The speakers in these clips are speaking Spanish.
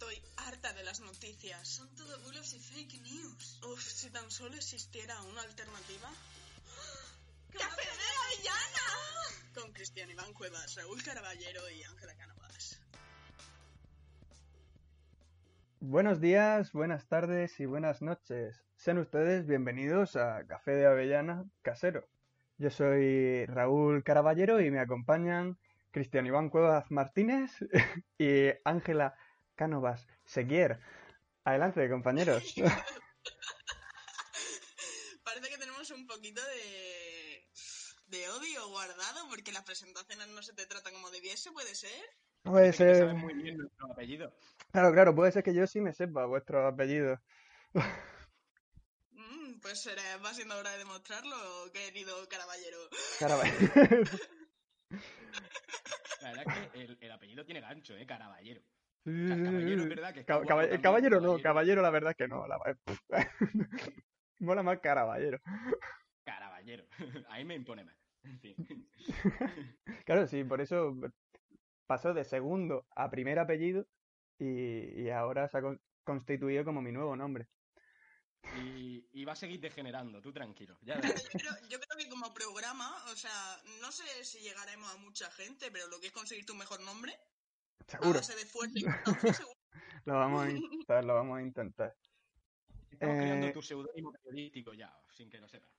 Estoy harta de las noticias. Son todo bulos y fake news. Uf, si tan solo existiera una alternativa. ¡Café de Avellana! Con Cristian Iván Cuevas, Raúl Caraballero y Ángela Cánovas. Buenos días, buenas tardes y buenas noches. Sean ustedes bienvenidos a Café de Avellana Casero. Yo soy Raúl Caraballero y me acompañan Cristian Iván Cuevas Martínez y Ángela Cánovas Seguier. Adelante, compañeros. Parece que tenemos un poquito de, de odio guardado porque las presentaciones no se te tratan como debiese, ¿puede ser? Puede ser. sabes muy bien nuestro apellido. Claro, claro, puede ser que yo sí me sepa vuestro apellido. Mm, pues será, va siendo hora de demostrarlo, querido Caraballero. Caraballero. La verdad es que el, el apellido tiene gancho, ¿eh? Caraballero. O sea, caballero, es verdad que está Ca- guapo caba- también, caballero no, caballero. caballero la verdad es que no. La... Mola más caraballero. Caraballero. Ahí me impone más. En fin. Claro, sí, por eso pasó de segundo a primer apellido y, y ahora se ha con- constituido como mi nuevo nombre. Y, y va a seguir degenerando, tú tranquilo. Ya. Yo creo, yo creo que como programa, o sea, no sé si llegaremos a mucha gente, pero lo que es conseguir tu mejor nombre, Seguro, y constancia, seguro. lo vamos a intentar, lo vamos a intentar. Estamos creando Eh, tu seudónimo periodístico ya, sin que lo sepas.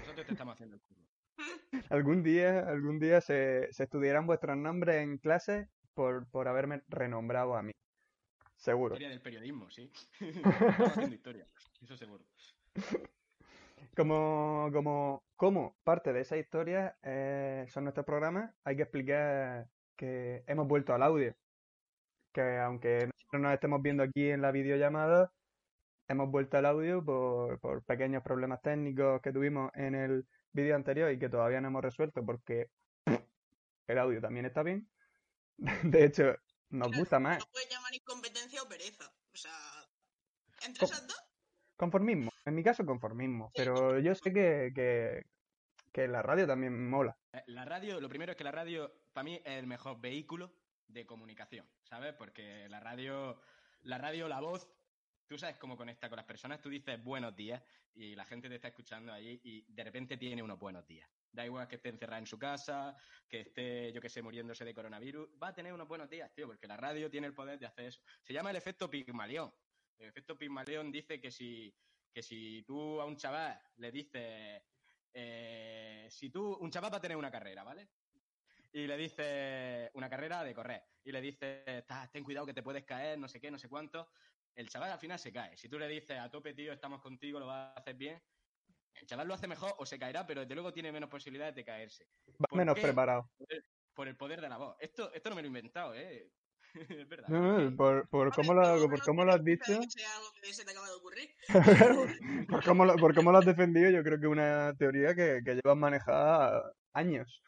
Nosotros te estamos haciendo el curro. Algún día, algún día se, se estudiarán vuestros nombres en clase por, por haberme renombrado a mí. Seguro. Historia del periodismo, sí. Estamos haciendo historia, eso seguro. Como, como, como parte de esa historia eh, son nuestros programas, hay que explicar que hemos vuelto al audio. Que aunque nosotros nos estemos viendo aquí en la videollamada, hemos vuelto al audio por, por pequeños problemas técnicos que tuvimos en el vídeo anterior y que todavía no hemos resuelto porque el audio también está bien. De hecho, nos gusta más. No puedes llamar incompetencia o pereza. O sea, entre Co- esas dos, Conformismo. En mi caso, conformismo. Pero yo sé que, que, que la radio también mola. Eh, La radio, lo primero es que la radio, para mí, es el mejor vehículo de comunicación, ¿sabes? Porque la radio, la radio, la voz, tú sabes cómo conecta con las personas, tú dices buenos días y la gente te está escuchando allí y de repente tiene unos buenos días. Da igual que esté encerrada en su casa, que esté, yo que sé, muriéndose de coronavirus, va a tener unos buenos días, tío, porque la radio tiene el poder de hacer eso. Se llama el efecto Pigmalión. El efecto Pigmalión dice que si, que si tú a un chaval le dices, eh, si tú, un chaval va a tener una carrera, ¿vale? Y le dices, una carrera de correr, y le dices, "Ta, ten cuidado que te puedes caer, no sé qué, no sé cuánto, el chaval al final se cae. Si tú le dices, a tope, tío, estamos contigo, lo vas a hacer bien, el chaval lo hace mejor o se caerá, pero desde luego tiene menos posibilidades de caerse. Va ¿Por menos qué? preparado. Por el poder de la voz. Esto, esto no me lo he inventado, ¿eh? es verdad. No, por, por cómo ver, lo, por cómo lo has dicho, por cómo lo, por cómo lo has defendido, yo creo que una teoría que, que llevas manejada años.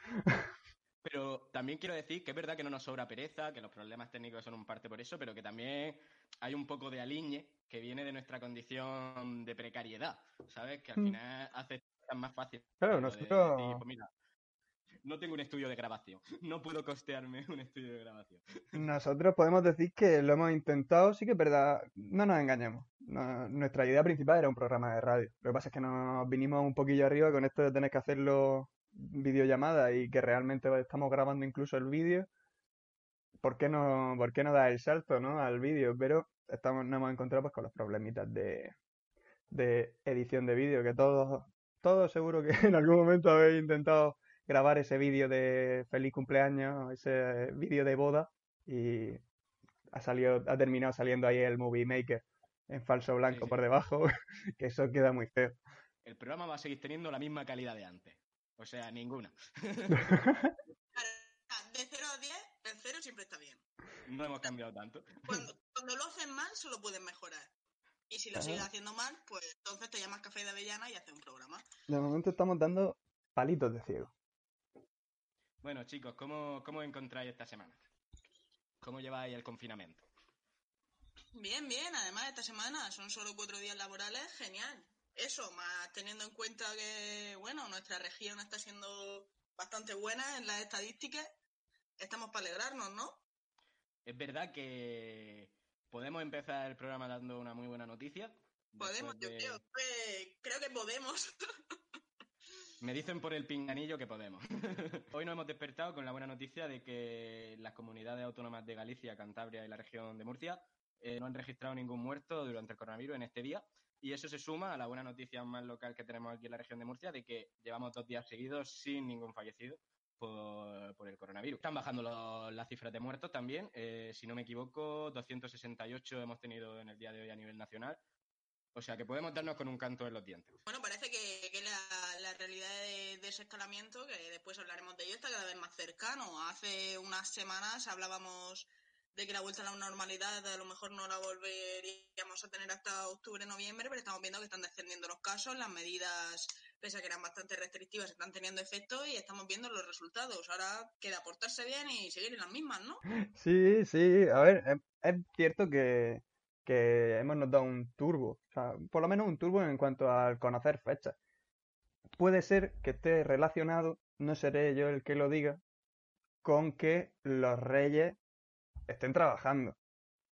Pero también quiero decir que es verdad que no nos sobra pereza, que los problemas técnicos son un parte por eso, pero que también hay un poco de aliñe que viene de nuestra condición de precariedad, ¿sabes? Que al Mm. final hace cosas más fácil. Claro, lo de decir, nosotros, pues mira, no tengo un estudio de grabación, no puedo costearme un estudio de grabación. nosotros podemos decir que lo hemos intentado, sí que es verdad, no nos engañemos. No- nuestra idea principal era un programa de radio. Lo que pasa es que nos vinimos un poquillo arriba con esto de tener que hacerlo videollamada y que realmente estamos grabando incluso el vídeo. ¿Por qué no, por qué no dar el salto, ¿no? al vídeo? Pero estamos, nos hemos encontrado pues, con los problemitas de, de edición de vídeo, que todos, todos seguro que en algún momento habéis intentado grabar ese vídeo de feliz cumpleaños, ese vídeo de boda, y ha salido, ha terminado saliendo ahí el Movie Maker en falso blanco sí. por debajo, que eso queda muy feo. El programa va a seguir teniendo la misma calidad de antes. O sea, ninguna. De 0 a 10, el 0 siempre está bien. No hemos cambiado tanto. Cuando, cuando lo hacen mal, solo pueden mejorar. Y si lo sigues haciendo mal, pues entonces te llamas Café de Avellana y haces un programa. De momento estamos dando palitos de ciego. Bueno, chicos, ¿cómo, cómo encontráis esta semana? ¿Cómo lleváis el confinamiento? Bien, bien. Además, esta semana son solo cuatro días laborales. Genial. Eso, más teniendo en cuenta que, bueno, nuestra región está siendo bastante buena en las estadísticas. Estamos para alegrarnos, ¿no? Es verdad que, podemos empezar el programa dando una muy buena noticia. Podemos, yo creo, eh, creo que podemos. Me dicen por el pinganillo que podemos. Hoy nos hemos despertado con la buena noticia de que las comunidades autónomas de Galicia, Cantabria y la región de Murcia eh, no han registrado ningún muerto durante el coronavirus en este día. Y eso se suma a la buena noticia más local que tenemos aquí en la región de Murcia de que llevamos dos días seguidos sin ningún fallecido por, por el coronavirus. Están bajando las cifras de muertos también. Eh, si no me equivoco, 268 hemos tenido en el día de hoy a nivel nacional. O sea que podemos darnos con un canto en los dientes. Bueno, parece que, la, realidad de desescalamiento, que después hablaremos de ello, está cada vez más cercano. Hace unas semanas hablábamos de que la vuelta a la normalidad a lo mejor no la volveríamos a tener hasta octubre, noviembre, pero estamos viendo que están descendiendo los casos, las medidas, pese a que eran bastante restrictivas, están teniendo efecto y estamos viendo los resultados. Ahora queda portarse bien y seguir en las mismas, ¿no? Sí, sí, a ver, es, es cierto que, que hemos notado un turbo, o sea, por lo menos un turbo en cuanto al conocer fechas. Puede ser que esté relacionado, no seré yo el que lo diga, con que los reyes estén trabajando,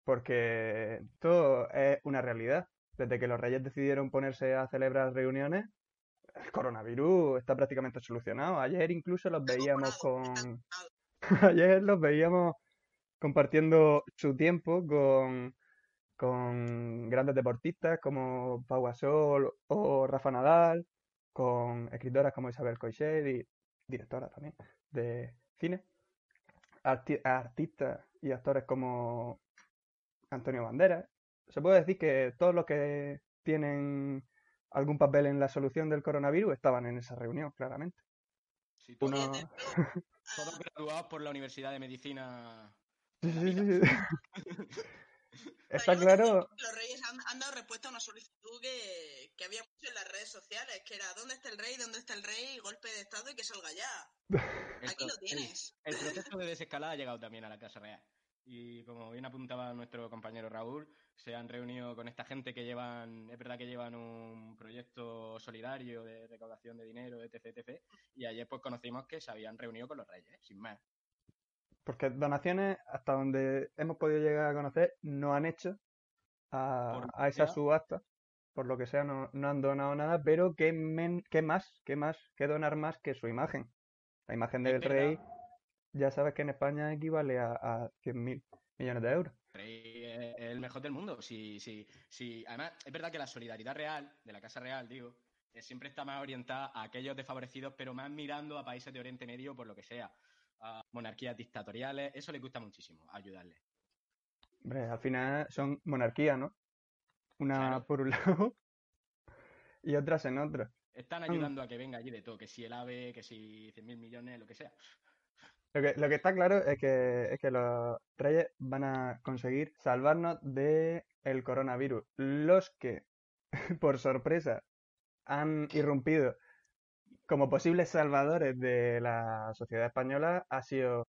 porque esto es una realidad. Desde que los reyes decidieron ponerse a celebrar reuniones, el coronavirus está prácticamente solucionado. Ayer incluso los veíamos con... Ayer los veíamos compartiendo su tiempo con, con grandes deportistas como Pau Gasol o Rafa Nadal, con escritoras como Isabel Coixet y directora también de cine, arti- artistas y actores como Antonio Banderas. Se puede decir que todos los que tienen algún papel en la solución del coronavirus estaban en esa reunión, claramente. Sí, todos- Uno... Todos graduados por la Universidad de Medicina. Sí, sí, sí, sí. Pero Está claro. Los reyes han, han dado respuesta a una solicitud que, que había mucho en las redes sociales, que era ¿dónde está el rey? ¿Dónde está el rey? Golpe de estado y que salga ya. El, Aquí lo el- tienes. el proceso de desescalada ha llegado también a la Casa Real. Y como bien apuntaba nuestro compañero Raúl, se han reunido con esta gente que llevan, es verdad que llevan un proyecto solidario de recaudación de dinero, etc, etc. Y ayer pues conocimos que se habían reunido con los reyes, sin más. Porque donaciones, hasta donde hemos podido llegar a conocer, no han hecho a, a esa subasta. Por lo que sea, no, no han donado nada, pero ¿qué, men- qué más? ¿Qué más? ¿Qué donar más que su imagen? La imagen del rey, ya sabes que en España equivale a, a 100.000 millones de euros. Es el mejor del mundo. Si, si, si, además, es verdad que la solidaridad real, de la Casa Real, digo, eh, siempre está más orientada a aquellos desfavorecidos, pero más mirando a países de Oriente Medio por lo que sea. A monarquías dictatoriales, eso le gusta muchísimo, ayudarle. Hombre, al final son monarquías, ¿no? Una Claro. por un lado y otras en otro. Están Mm. ayudando a que venga allí de todo, que si el AVE, que si 100.000 millones, lo que sea. Lo que, lo que está claro es que, es que los reyes van a conseguir salvarnos de el coronavirus. Los que, por sorpresa, han irrumpido como posibles salvadores de la sociedad española ha sido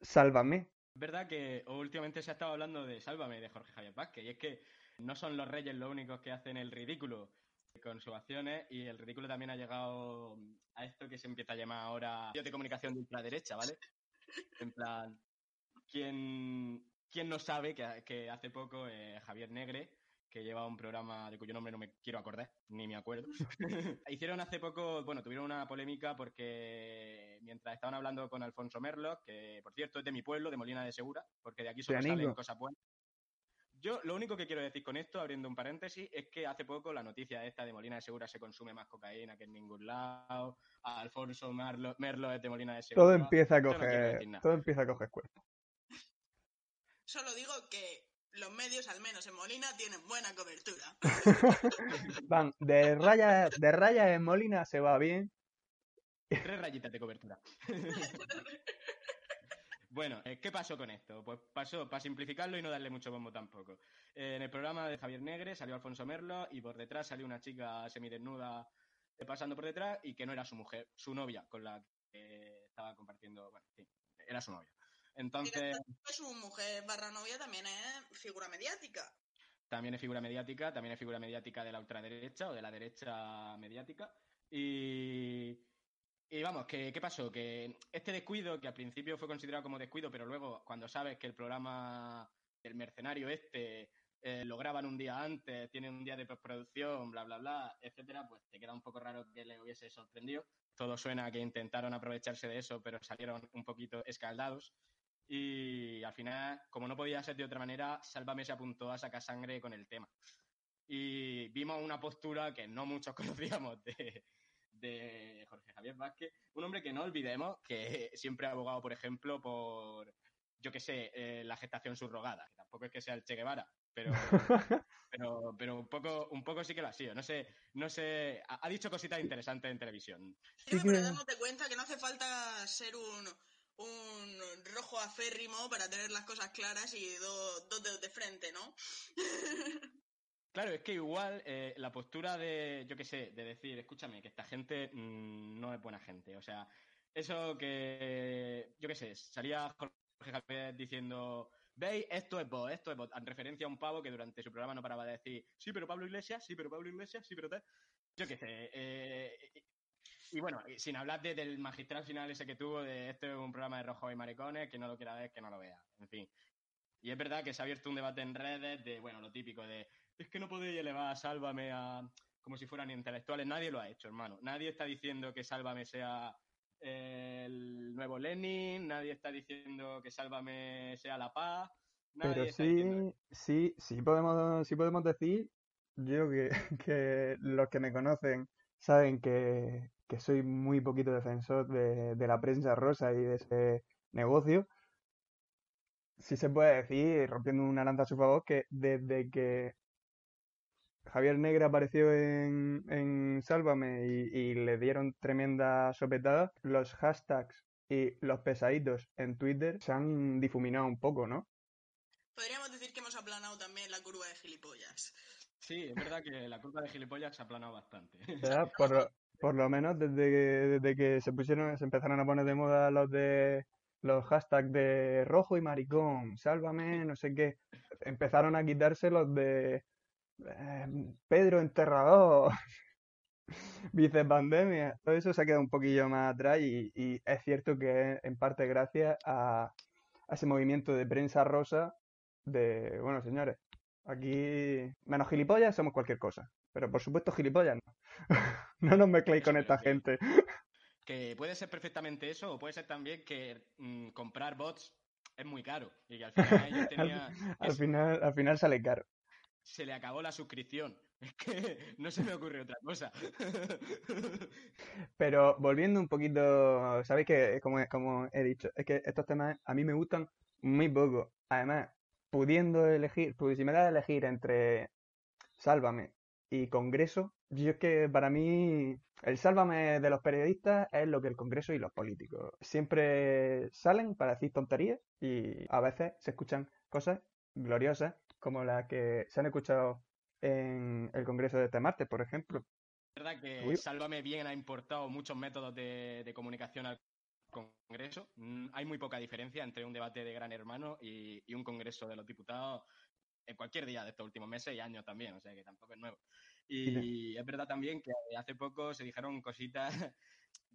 Sálvame. Es verdad que últimamente se ha estado hablando de Sálvame de Jorge Javier Vázquez, y es que no son los reyes los únicos que hacen el ridículo con sus acciones, y el ridículo también ha llegado a esto que se empieza a llamar ahora de comunicación de ultraderecha, ¿vale? En plan, ¿quién, quién no sabe que, que hace poco eh, Javier Negre, que lleva un programa de cuyo nombre no me quiero acordar, ni me acuerdo, hicieron hace poco, bueno, tuvieron una polémica porque mientras estaban hablando con Alfonso Merlo, que por cierto es de mi pueblo, de Molina de Segura, porque de aquí solo salen cosas buenas. Yo lo único que quiero decir con esto, abriendo un paréntesis, es que hace poco la noticia esta de Molina de Segura se consume más cocaína que en ningún lado, a Alfonso Marlo- Merlo es de Molina de Segura. Todo empieza a no coger, todo empieza a coger cuerpo. Solo digo que los medios, al menos en Molina, tienen buena cobertura. Van, de raya, de raya en Molina se va bien. Tres rayitas de cobertura. bueno, eh, ¿qué pasó con esto? Pues pasó, para simplificarlo y no darle mucho bombo tampoco. Eh, en el programa de Javier Negre salió Alfonso Merlo y por detrás salió una chica semidesnuda eh, pasando por detrás y que no era su mujer, su novia, con la que estaba compartiendo, bueno, en fin, era su novia. Entonces, Su mujer barra novia también es figura mediática. también es figura mediática, también es figura mediática de la ultraderecha o de la derecha mediática. Y, y vamos, ¿qué, ¿qué pasó? Que este descuido, que al principio fue considerado como descuido, pero luego cuando sabes que el programa el mercenario este eh, lo graban un día antes, tienen un día de postproducción, bla, bla, bla, etcétera, pues te queda un poco raro que le hubiese sorprendido. Todo suena a que intentaron aprovecharse de eso, pero salieron un poquito escaldados. Y al final, como no podía ser de otra manera, Sálvame se apuntó a sacar sangre con el tema. Y vimos una postura que no muchos conocíamos de, de Jorge Javier Vázquez, un hombre que no olvidemos que siempre ha abogado, por ejemplo, por, yo qué sé, eh, la gestación subrogada, que tampoco es que sea el Che Guevara, pero, pero, pero un poco, un poco sí que lo ha sido. No sé, no sé, ha, ha dicho cositas interesantes en televisión. Sí, pero dándote cuenta que no hace falta ser un, un rojo aférrimo para tener las cosas claras y do- dos dedos de frente, ¿no? Claro, es que igual eh, la postura de, yo qué sé, de decir, escúchame, que esta gente mm, no es buena gente. O sea, eso que, yo qué sé, salía Jorge Javier diciendo, veis, esto es vos, esto es vos, en referencia a un pavo que durante su programa no paraba de decir, sí, pero Pablo Iglesias, sí, pero Pablo Iglesias, sí, pero tal. Yo qué sé. eh, y, bueno, sin hablar de- del magistral final ese que tuvo de esto es un programa de rojo y maricones, que no lo quiera ver, que no lo vea. En fin. Y es verdad que se ha abierto un debate en redes de, bueno, lo típico de, es que no podéis elevar a Sálvame a como si fueran intelectuales. Nadie lo ha hecho, hermano. Nadie está diciendo que Sálvame sea eh, el nuevo Lenin, nadie está diciendo que Sálvame sea la paz. Nadie Pero diciendo sí, sí, sí podemos, sí podemos decir, yo que, que los que me conocen saben que, que soy muy poquito defensor de, de la prensa rosa y de ese negocio. Sí se puede decir, rompiendo una lanza a su favor, que desde que Javier Negra apareció en, en Sálvame y, y le dieron tremenda sopetada, los hashtags y los pesaditos en Twitter se han difuminado un poco, ¿no? Podríamos decir que hemos aplanado también la curva de gilipollas. Sí, es verdad que la culpa de gilipollas se ha aplanado bastante. ¿verdad? Por, lo- por lo menos desde que, desde que se pusieron, se empezaron a poner de moda los de los hashtags de rojo y maricón, sálvame, no sé qué, empezaron a quitarse los de eh, Pedro Enterrador, vicepandemia, todo eso se ha quedado un poquillo más atrás y, y es cierto que en parte gracias a, a ese movimiento de prensa rosa de, bueno, señores, aquí menos gilipollas somos cualquier cosa, pero por supuesto gilipollas no. No nos mezcléis con es esta gente. Que puede ser perfectamente eso, o puede ser también que mm, comprar bots es muy caro y que al final ellos Al, final, al final sale caro. Se le acabó la suscripción. Es que no se me ocurre otra cosa. Pero volviendo un poquito, sabéis que como, como he dicho, es que estos temas a mí me gustan muy poco. Además, pudiendo elegir, pues si me da a elegir entre Sálvame y Congreso, yo es que para mí el Sálvame de los periodistas es lo que el Congreso y los políticos. Siempre salen para decir tonterías y a veces se escuchan cosas gloriosas como las que se han escuchado en el Congreso de este martes, por ejemplo. Es verdad que Uy. Sálvame Bien ha importado muchos métodos de, de comunicación al Congreso. Mm, Hay muy poca diferencia entre un debate de Gran Hermano y, y un Congreso de los Diputados en cualquier día de estos últimos meses y años también, o sea que tampoco es nuevo. Y es verdad también que hace poco se dijeron cositas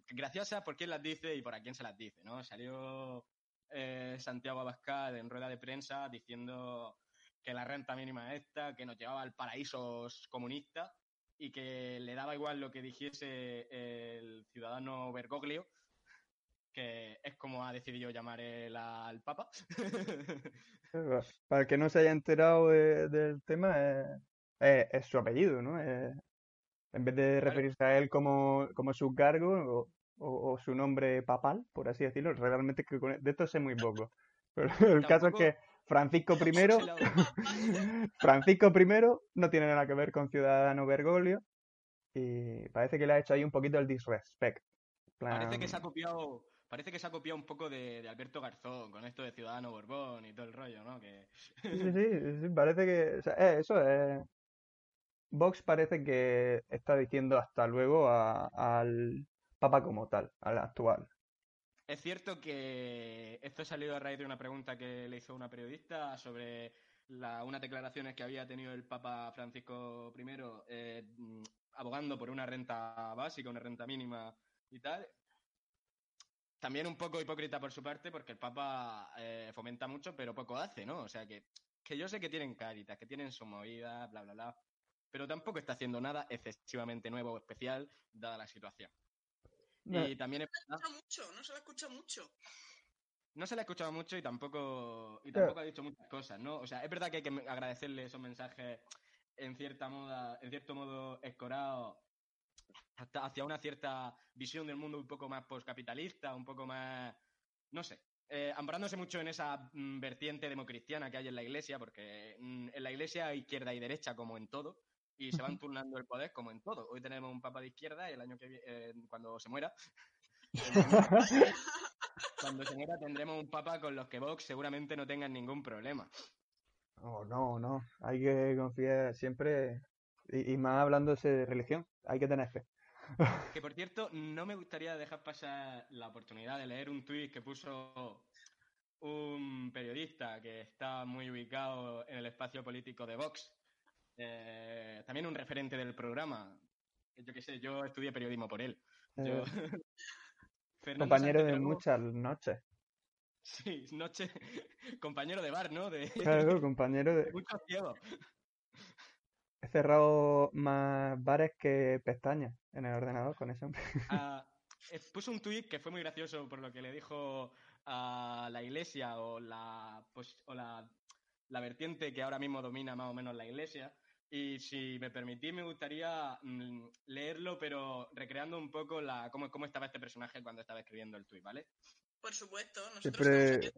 graciosas por quién las dice y por a quién se las dice, ¿no? Salió eh, Santiago Abascal en rueda de prensa diciendo que la renta mínima es esta, que nos llevaba al paraíso comunista y que le daba igual lo que dijese el ciudadano Bergoglio, que es como ha decidido llamar él al Papa. Para el que no se haya enterado de- del tema, es, es- es su apellido, ¿no? Es- en vez de referirse a él como, como su cargo o, o- o su nombre papal, por así decirlo, realmente que de esto sé muy poco. Pero el caso es Tampoco- que Francisco I, Francisco I no tiene nada que ver con Ciudadano Bergoglio y parece que le ha hecho ahí un poquito el disrespect. Parece que se ha copiado, parece que se ha copiado un poco de, de Alberto Garzón con esto de Ciudadano Borbón y todo el rollo, ¿no? Que Sí, sí, sí, sí, parece que, o sea, eh, eso es. Vox parece que está diciendo hasta luego a- al Papa como tal, al actual. Es cierto que esto ha salido a raíz de una pregunta que le hizo una periodista sobre la- unas declaraciones que había tenido el Papa Francisco I eh, mm, abogando por una renta básica, una renta mínima y tal. También un poco hipócrita por su parte porque el Papa eh, fomenta mucho pero poco hace, ¿no? O sea que que yo sé que tienen caritas, que tienen su movida, bla, bla, bla, pero tampoco está haciendo nada excesivamente nuevo o especial, dada la situación. No, Y también es verdad- escucha mucho, no se la escucha mucho. no se le ha escuchado mucho y tampoco, y Claro. tampoco ha dicho muchas cosas, ¿no? O sea, es verdad que hay que agradecerle esos mensajes en cierta moda, en cierto modo escorados hasta hacia una cierta visión del mundo un poco más postcapitalista, un poco más, no sé, eh, amparándose mucho en esa mm, vertiente democristiana que hay en la iglesia, porque mm, en la iglesia hay izquierda y derecha como en todo, y se van turnando el poder como en todo. Hoy tenemos un papa de izquierda y el año que viene, cuando se muera, cuando se muera tendremos un papa con los que Vox seguramente no tengan ningún problema. Oh, no, no. Hay que confiar siempre. Y, y más hablándose de religión, hay que tener fe. Que por cierto, no me gustaría dejar pasar la oportunidad de leer un tuit que puso un periodista que está muy ubicado en el espacio político de Vox. Eh, también un referente del programa. Yo qué sé, yo estudié periodismo por él. Yo- Eh, compañero de muchas noches. Sí, noche. compañero de bar, ¿no? De, Claro, compañero de de... muchos ciegos. He cerrado más bares que pestañas en el ordenador con eso. Ah, eh, puso un tuit que fue muy gracioso por lo que le dijo a la iglesia o la, pues, o la, la vertiente que ahora mismo domina más o menos la iglesia. Y si me permitís, me gustaría mm, leerlo, pero recreando un poco la, cómo, cómo estaba este personaje cuando estaba escribiendo el tuit, ¿vale? Por supuesto, nosotros Siempre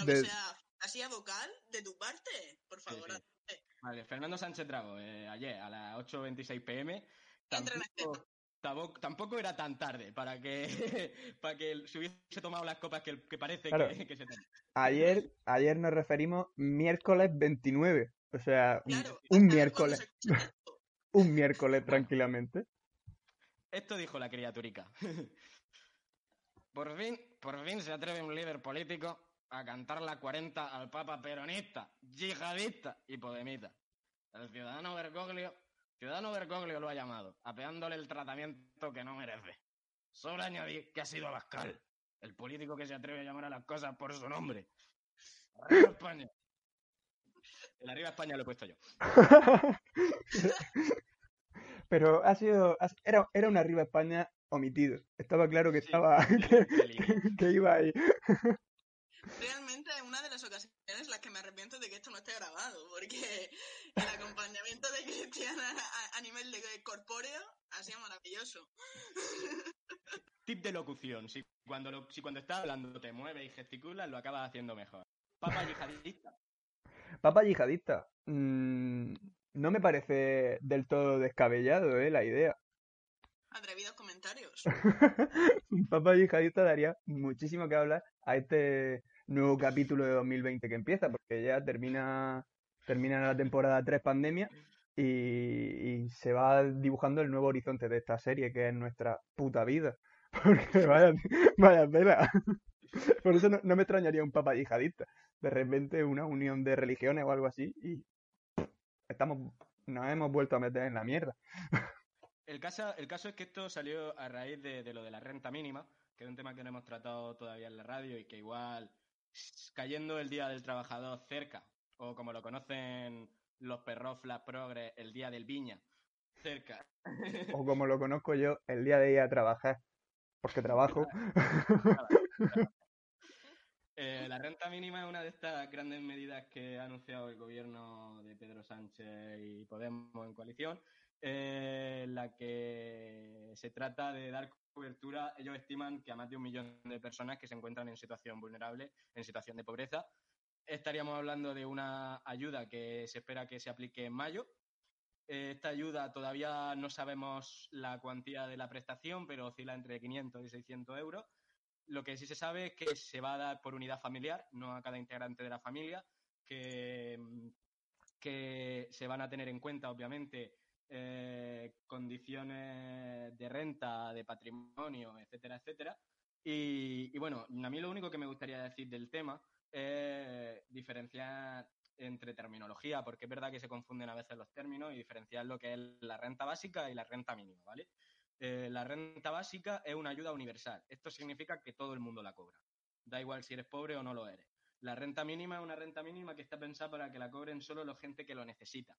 lo que de- sea fantasía vocal de tu parte, por favor. sí. Vale, Fernando Sánchez Drago, eh, ayer a las 8.26 pm. Tampoco, tampoco, tampoco era tan tarde para que, para que se hubiese tomado las copas que, que parece Claro. que, que se toman. Ayer, ayer nos referimos miércoles 29. O sea, un- Claro, miércoles. Un miércoles tranquilamente. Esto dijo la criaturica. por fin, por fin se atreve un líder político a cantar la 40 al papa peronista, yihadista y podemita. El ciudadano Bergoglio, ciudadano Bergoglio lo ha llamado, apeándole el tratamiento que no merece. Sobra añadir que ha sido Abascal, el político que se atreve a llamar a las cosas por su nombre. ¡Arriba España! El arriba España lo he puesto yo. Pero ha sido, ha- era, era un arriba España omitido. Estaba claro que Sí, estaba, que, peligro. que- que iba ahí. Realmente es una de las ocasiones en las que me arrepiento de que esto no esté grabado, porque el acompañamiento de Cristiana a, a nivel de corpóreo ha sido maravilloso. Tip de locución. Si cuando, lo- si cuando estás hablando te mueves y gesticulas, lo acabas haciendo mejor. Papa yihadista. Papa yihadista. Mm, no me parece del todo descabellado, ¿eh? La idea. Atrevidos comentarios. Un papa yihadista daría muchísimo que hablar a este nuevo capítulo de 2020 que empieza, porque ya termina, termina la temporada 3 pandemia y, y se va dibujando el nuevo horizonte de esta serie, que es nuestra puta vida. Porque vaya, vaya. Por eso no, no me extrañaría un papa yihadista. De repente una unión de religiones o algo así y estamos, nos hemos vuelto a meter en la mierda. El caso, el caso es que esto salió a raíz de, de lo de la renta mínima, que es un tema que no hemos tratado todavía en la radio y que igual, cayendo el Día del Trabajador cerca, o como lo conocen los perroflas progres, el Día del Viña, cerca, O como lo conozco yo, el día de ir a trabajar. Porque trabajo. la renta mínima es una de estas grandes medidas que ha anunciado el gobierno de Pedro Sánchez y Podemos en coalición, eh, la que se trata de dar cobertura. Ellos estiman que a más de un millón de personas que se encuentran en situación vulnerable, en situación de pobreza. Estaríamos hablando de una ayuda que se espera que se aplique en mayo. Esta ayuda todavía no sabemos la cuantía de la prestación, pero oscila entre 500 y 600 euros. Lo que sí se sabe es que se va a dar por unidad familiar, no a cada integrante de la familia, que, se van a tener en cuenta, obviamente, eh, condiciones de renta, de patrimonio, etcétera, etcétera. Y bueno, a mí lo único que me gustaría decir del tema es diferenciar entre terminología, porque es verdad que se confunden a veces los términos y diferenciar lo que es la renta básica y la renta mínima, ¿vale? Eh, la renta básica es una ayuda universal. Esto significa que todo el mundo la cobra. Da igual si eres pobre o no lo eres. La renta mínima es una renta mínima que está pensada para que la cobren solo la gente que lo necesita.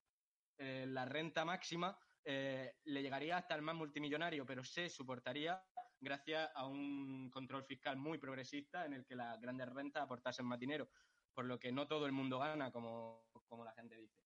Eh, la renta máxima eh, le llegaría hasta el más multimillonario, pero se soportaría gracias a un control fiscal muy progresista en el que las grandes rentas aportasen más dinero, por lo que no todo el mundo gana, como, como la gente dice.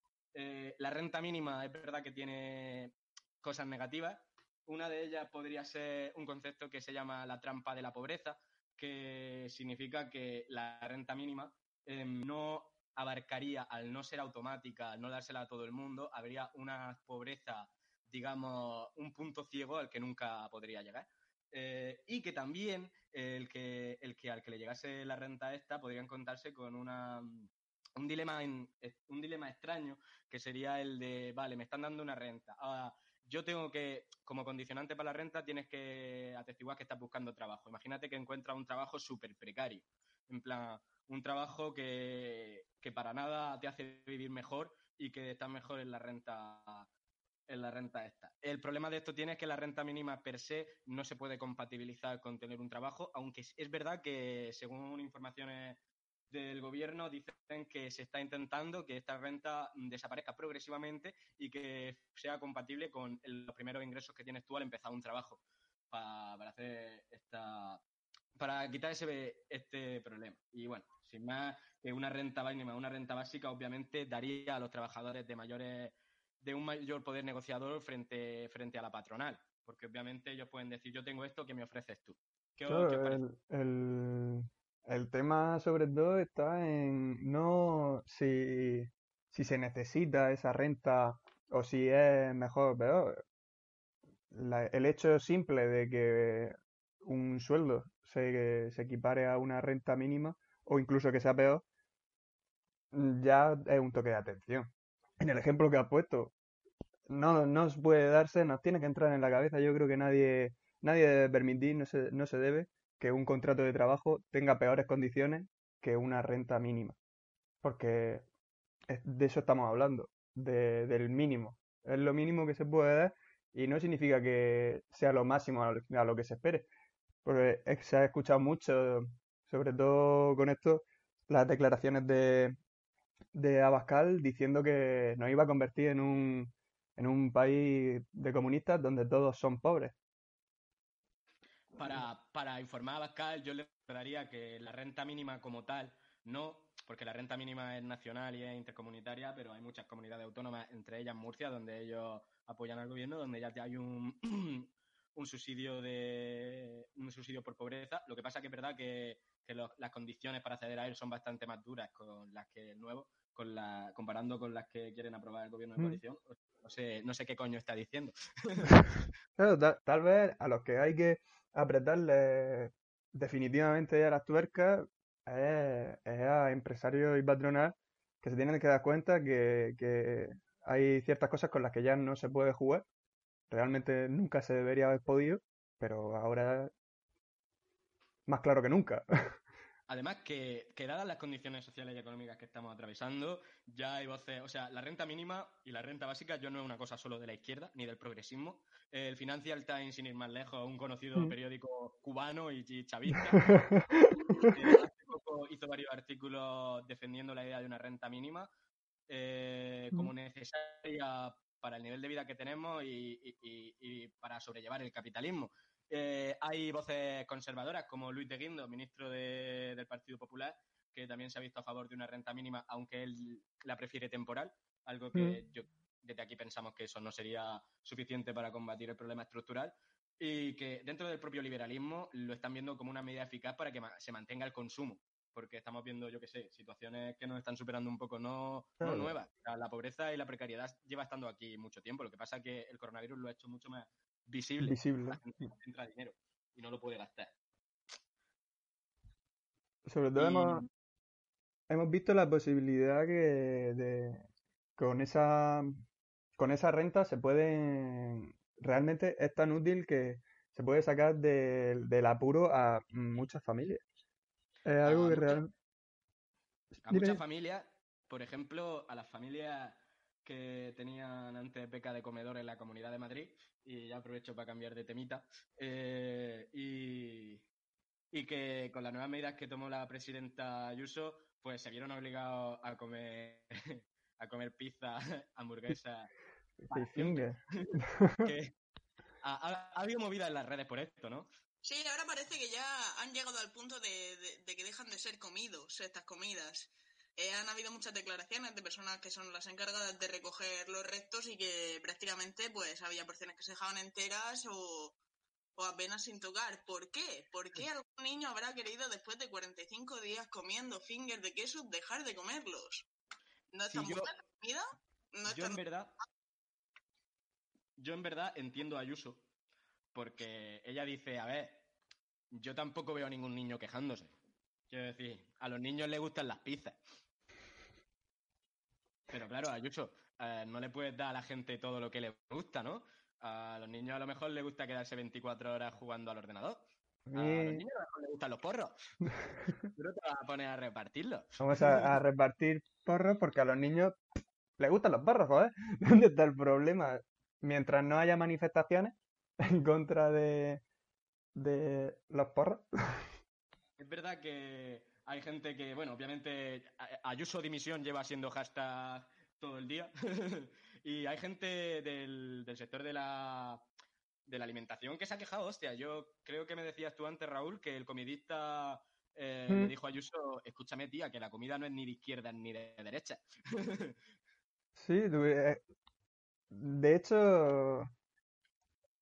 La renta mínima es verdad que tiene cosas negativas. Una de ellas podría ser un concepto que se llama la trampa de la pobreza, que significa que la renta mínima em, no abarcaría, al no ser automática, al no dársela a todo el mundo, habría una pobreza, digamos, un punto ciego al que nunca podría llegar. Eh, y que también el que, el que al que le llegase la renta esta podría encontrarse con una, un, dilema un dilema extraño que sería el de, vale, me están dando una renta. Ah, yo tengo que, como condicionante para la renta, tienes que atestiguar que estás buscando trabajo. Imagínate que encuentras un trabajo súper precario. En plan, un trabajo que, que, para nada te hace vivir mejor y que está mejor en la renta en la renta esta. El problema de esto tiene es que la renta mínima per se no se puede compatibilizar con tener un trabajo, aunque es verdad que según informaciones del gobierno dicen que se está intentando que esta renta desaparezca progresivamente y que sea compatible con los primeros ingresos que tienes tú al empezar un trabajo para, hacer esta para quitar ese este problema. Y bueno, sin más que una renta mínima, una renta básica, obviamente daría a los trabajadores de mayores de un mayor poder negociador frente, frente a la patronal, porque obviamente ellos pueden decir, yo tengo esto que me ofreces tú. ¿Qué, el, el tema, sobre todo, está en no si, se necesita esa renta o si es mejor o peor. el hecho simple de que un sueldo se, se equipare a una renta mínima o incluso que sea peor, ya es un toque de atención. En el ejemplo que has puesto, no nos puede darse, nos tiene que entrar en la cabeza. Yo creo que nadie, nadie debe permitir, no se, no se debe que un contrato de trabajo tenga peores condiciones que una renta mínima. Porque de eso estamos hablando, de, del mínimo. Es lo mínimo que se puede dar y no significa que sea lo máximo a lo, que se espere. Porque se ha escuchado mucho, sobre todo con esto, las declaraciones de, de Abascal diciendo que nos iba a convertir en un, en un país de comunistas donde todos son pobres. Para, para informar a Bascal, yo le daría que la renta mínima como tal, no, porque la renta mínima es nacional y es intercomunitaria, pero hay muchas comunidades autónomas, entre ellas Murcia, donde ellos apoyan al gobierno, donde ya hay un, un subsidio de un subsidio por pobreza. Lo que pasa que es verdad que, que las condiciones para acceder a él son bastante más duras con las que el nuevo, con la, comparando con las que quieren aprobar el gobierno de mm. coalición. No sé, no sé qué coño está diciendo. tal, vez a los que hay que apretarle definitivamente a las tuercas es, a empresarios y patronal que se tienen que dar cuenta que, hay ciertas cosas con las que ya no se puede jugar. Realmente nunca se debería haber podido, pero ahora más claro que nunca. Además, que, que, dadas las condiciones sociales y económicas que estamos atravesando, ya hay voces. O sea, la renta mínima y la renta básica yo no es una cosa solo de la izquierda ni del progresismo. El Financial Times, sin ir más lejos, un conocido mm. periódico cubano y, chavista, hace poco hizo varios artículos defendiendo la idea de una renta mínima eh, como mm. necesaria para el nivel de vida que tenemos y, y para sobrellevar el capitalismo. Eh, hay voces conservadoras como Luis de Guindo, ministro del Partido Popular, que también se ha visto a favor de una renta mínima, aunque él la prefiere temporal, algo que mm. yo desde aquí pensamos que eso no sería suficiente para combatir el problema estructural y que dentro del propio liberalismo lo están viendo como una medida eficaz para que se mantenga el consumo, porque estamos viendo, yo qué sé, situaciones que nos están superando un poco, no, nuevas. la pobreza y la precariedad lleva estando aquí mucho tiempo, lo que pasa es que el coronavirus lo ha hecho mucho más visible. visible. entra dinero y no lo puede gastar. Sobre todo hemos, hemos visto la posibilidad que de, con esa con esa renta se puede realmente es tan útil que se puede sacar del apuro a muchas familias. Es algo que realmente a muchas familias, por ejemplo, a las familias que tenían antes beca de comedor en la Comunidad de Madrid, y ya aprovecho para cambiar de temita, eh, y, y que con las nuevas medidas que tomó la presidenta Ayuso, pues se vieron obligados a comer a comer pizza, hamburguesa. Que ha, ha- ha habido movida en las redes por esto, ¿no? Sí, ahora parece que ya han llegado al punto de, de- de que dejan de ser comidos estas comidas. Eh, han habido muchas declaraciones de personas que son las encargadas de recoger los restos y que prácticamente pues había porciones que se dejaban enteras o, o apenas sin tocar. ¿Por qué? ¿Por qué algún niño habrá querido después de 45 días comiendo fingers de queso dejar de comerlos? ¿No está yo- buena la comida? ¿No Yo en verdad, yo en verdad entiendo a Ayuso, porque ella dice, a ver, yo tampoco veo a ningún niño quejándose. Quiero decir, a los niños les gustan las pizzas. Pero claro, Ayuso, eh, no le puedes dar a la gente todo lo que le gusta, ¿no? A los niños a lo mejor les gusta quedarse 24 horas jugando al ordenador. A los niños a lo mejor les gustan los porros. Tú no te vas a poner a repartirlos. vamos a, a repartir porros porque a los niños les gustan los porros, joder. ¿Dónde está el problema? Mientras no haya manifestaciones en contra de, de los porros. Es verdad que hay gente que, bueno, obviamente Ayuso dimisión lleva siendo hashtag todo el día. y hay gente del, del sector de la, de la alimentación que se ha quejado, hostia. Yo creo que me decías tú antes, Raúl, que el comidista eh, Mm. le dijo a Ayuso, escúchame, tía, que la comida no es ni de izquierda ni de derecha. Sí, eh, de hecho,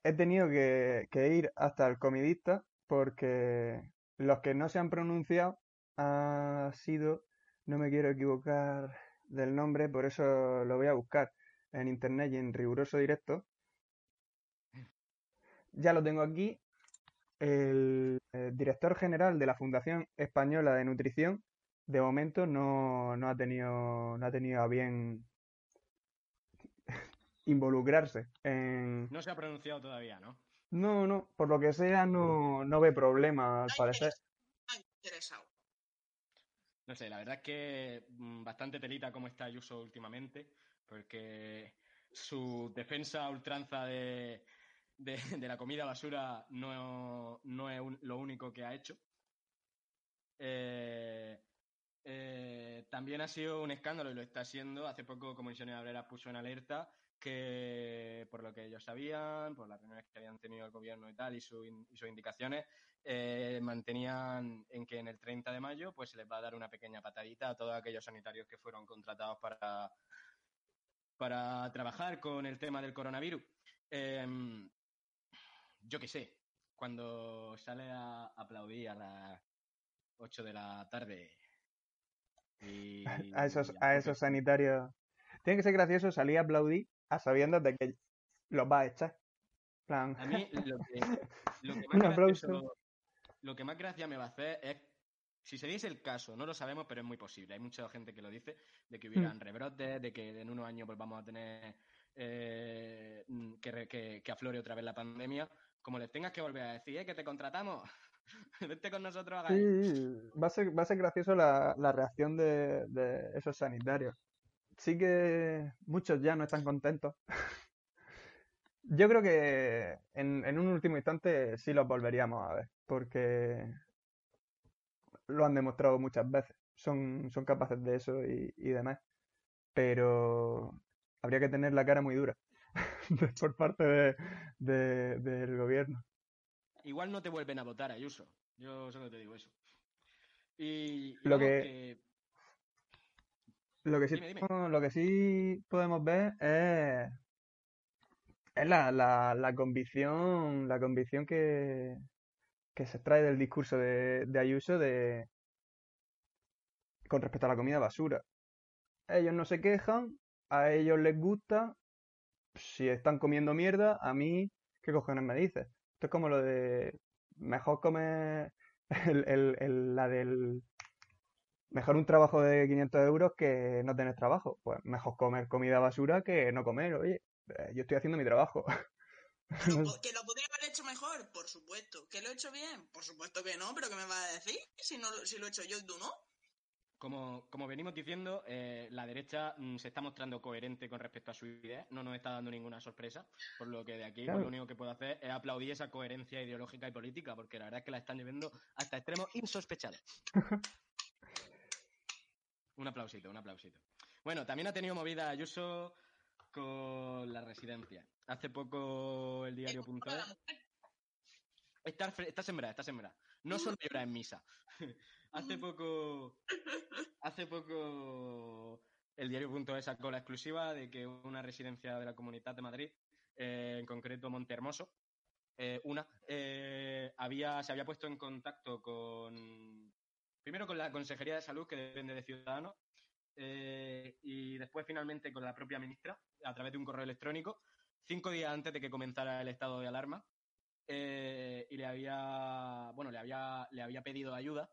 he tenido que, que ir hasta el comidista porque los que no se han pronunciado ha sido, no me quiero equivocar del nombre, por eso lo voy a buscar en internet y en riguroso directo. Ya lo tengo aquí. El, eh, director general de la Fundación Española de Nutrición, de momento no, no ha tenido, no ha tenido a bien involucrarse en... No se ha pronunciado todavía, ¿no? No, no, por lo que sea no, no ve problema al parecer. No sé, la verdad es que mm, bastante telita como está Ayuso últimamente, porque su defensa ultranza de, de- la comida basura no, no es lo único que ha hecho. Eh, eh, también ha sido un escándalo y lo está siendo. Hace poco Comisiones Obreras puso en alerta que, por lo que ellos sabían, por las reuniones que habían tenido el gobierno y tal, y, su in- y sus indicaciones, eh, mantenían en que en el 30 de mayo pues se les va a dar una pequeña patadita a todos aquellos sanitarios que fueron contratados para, para trabajar con el tema del coronavirus. Em, yo qué sé, cuando sale a aplaudir a las 8 de la tarde y, A esos, a esos sanitarios. Tiene que ser gracioso salir a aplaudir a sabiendas de que los va a echar. Plan, A mí lo que, lo que más gracioso- lo que más gracia me va a hacer es, si se diese el caso, no lo sabemos, pero es muy posible. Hay mucha gente que lo dice, de que hubieran rebrotes, de que en unos años volvamos a tener eh, mm, que, que, que aflore otra vez la pandemia. Como les tengas que volver a decir, "Eh, que te contratamos, vente con nosotros a Sí, Gael". va a ser, va a ser gracioso la, la reacción de, de esos sanitarios. Sí que muchos ya no están contentos. Yo creo que en, en un último instante sí los volveríamos a ver, porque lo han demostrado muchas veces. Son, son capaces de eso y, y demás. Pero habría que tener la cara muy dura por parte de- de- del gobierno. Igual no te vuelven a votar, Ayuso. Yo solo te digo eso. Y, y Lo que- Lo que sí, Dime, dime. podemos- lo que sí podemos ver es, es la, la, la convicción, la convicción que, que se extrae del discurso de, de Ayuso de, con respecto a la comida basura. Ellos no se quejan, a ellos les gusta, si están comiendo mierda, a mí, ¿qué cojones me dices? Esto es como lo de mejor comer el, el- el- la del Mejor un trabajo de 500 euros que no tener trabajo. Pues mejor comer comida basura que no comer. Oye, eh, yo estoy haciendo mi trabajo. Lo ¿Que lo podría haber hecho mejor? Por supuesto. ¿Que lo he hecho bien? Por supuesto que no, pero ¿qué me va a decir? Si, no, lo- si lo he hecho yo y tú no. Como, como venimos diciendo, eh, la derecha mm, se está mostrando coherente con respecto a su idea, no nos está dando ninguna sorpresa, por lo que de aquí pues, lo único que puedo hacer es aplaudir esa coherencia ideológica y política, porque la verdad es que la están llevando hasta extremos insospechados. Un aplausito, un aplausito. Bueno, también ha tenido movida Ayuso con la residencia. Hace poco el diario.es... Está, está sembrada, está sembrada. No solo llora en misa. hace poco... Hace poco el diario.es sacó la exclusiva de que una residencia de la Comunidad de Madrid, eh, en concreto Montehermoso, eh, una, eh, había, se había puesto en contacto con, primero con la Consejería de Salud, que depende de Ciudadanos, y después finalmente con la propia ministra, a través de un correo electrónico, cinco días antes de que comenzara el estado de alarma, y le había, bueno, le había, le había pedido ayuda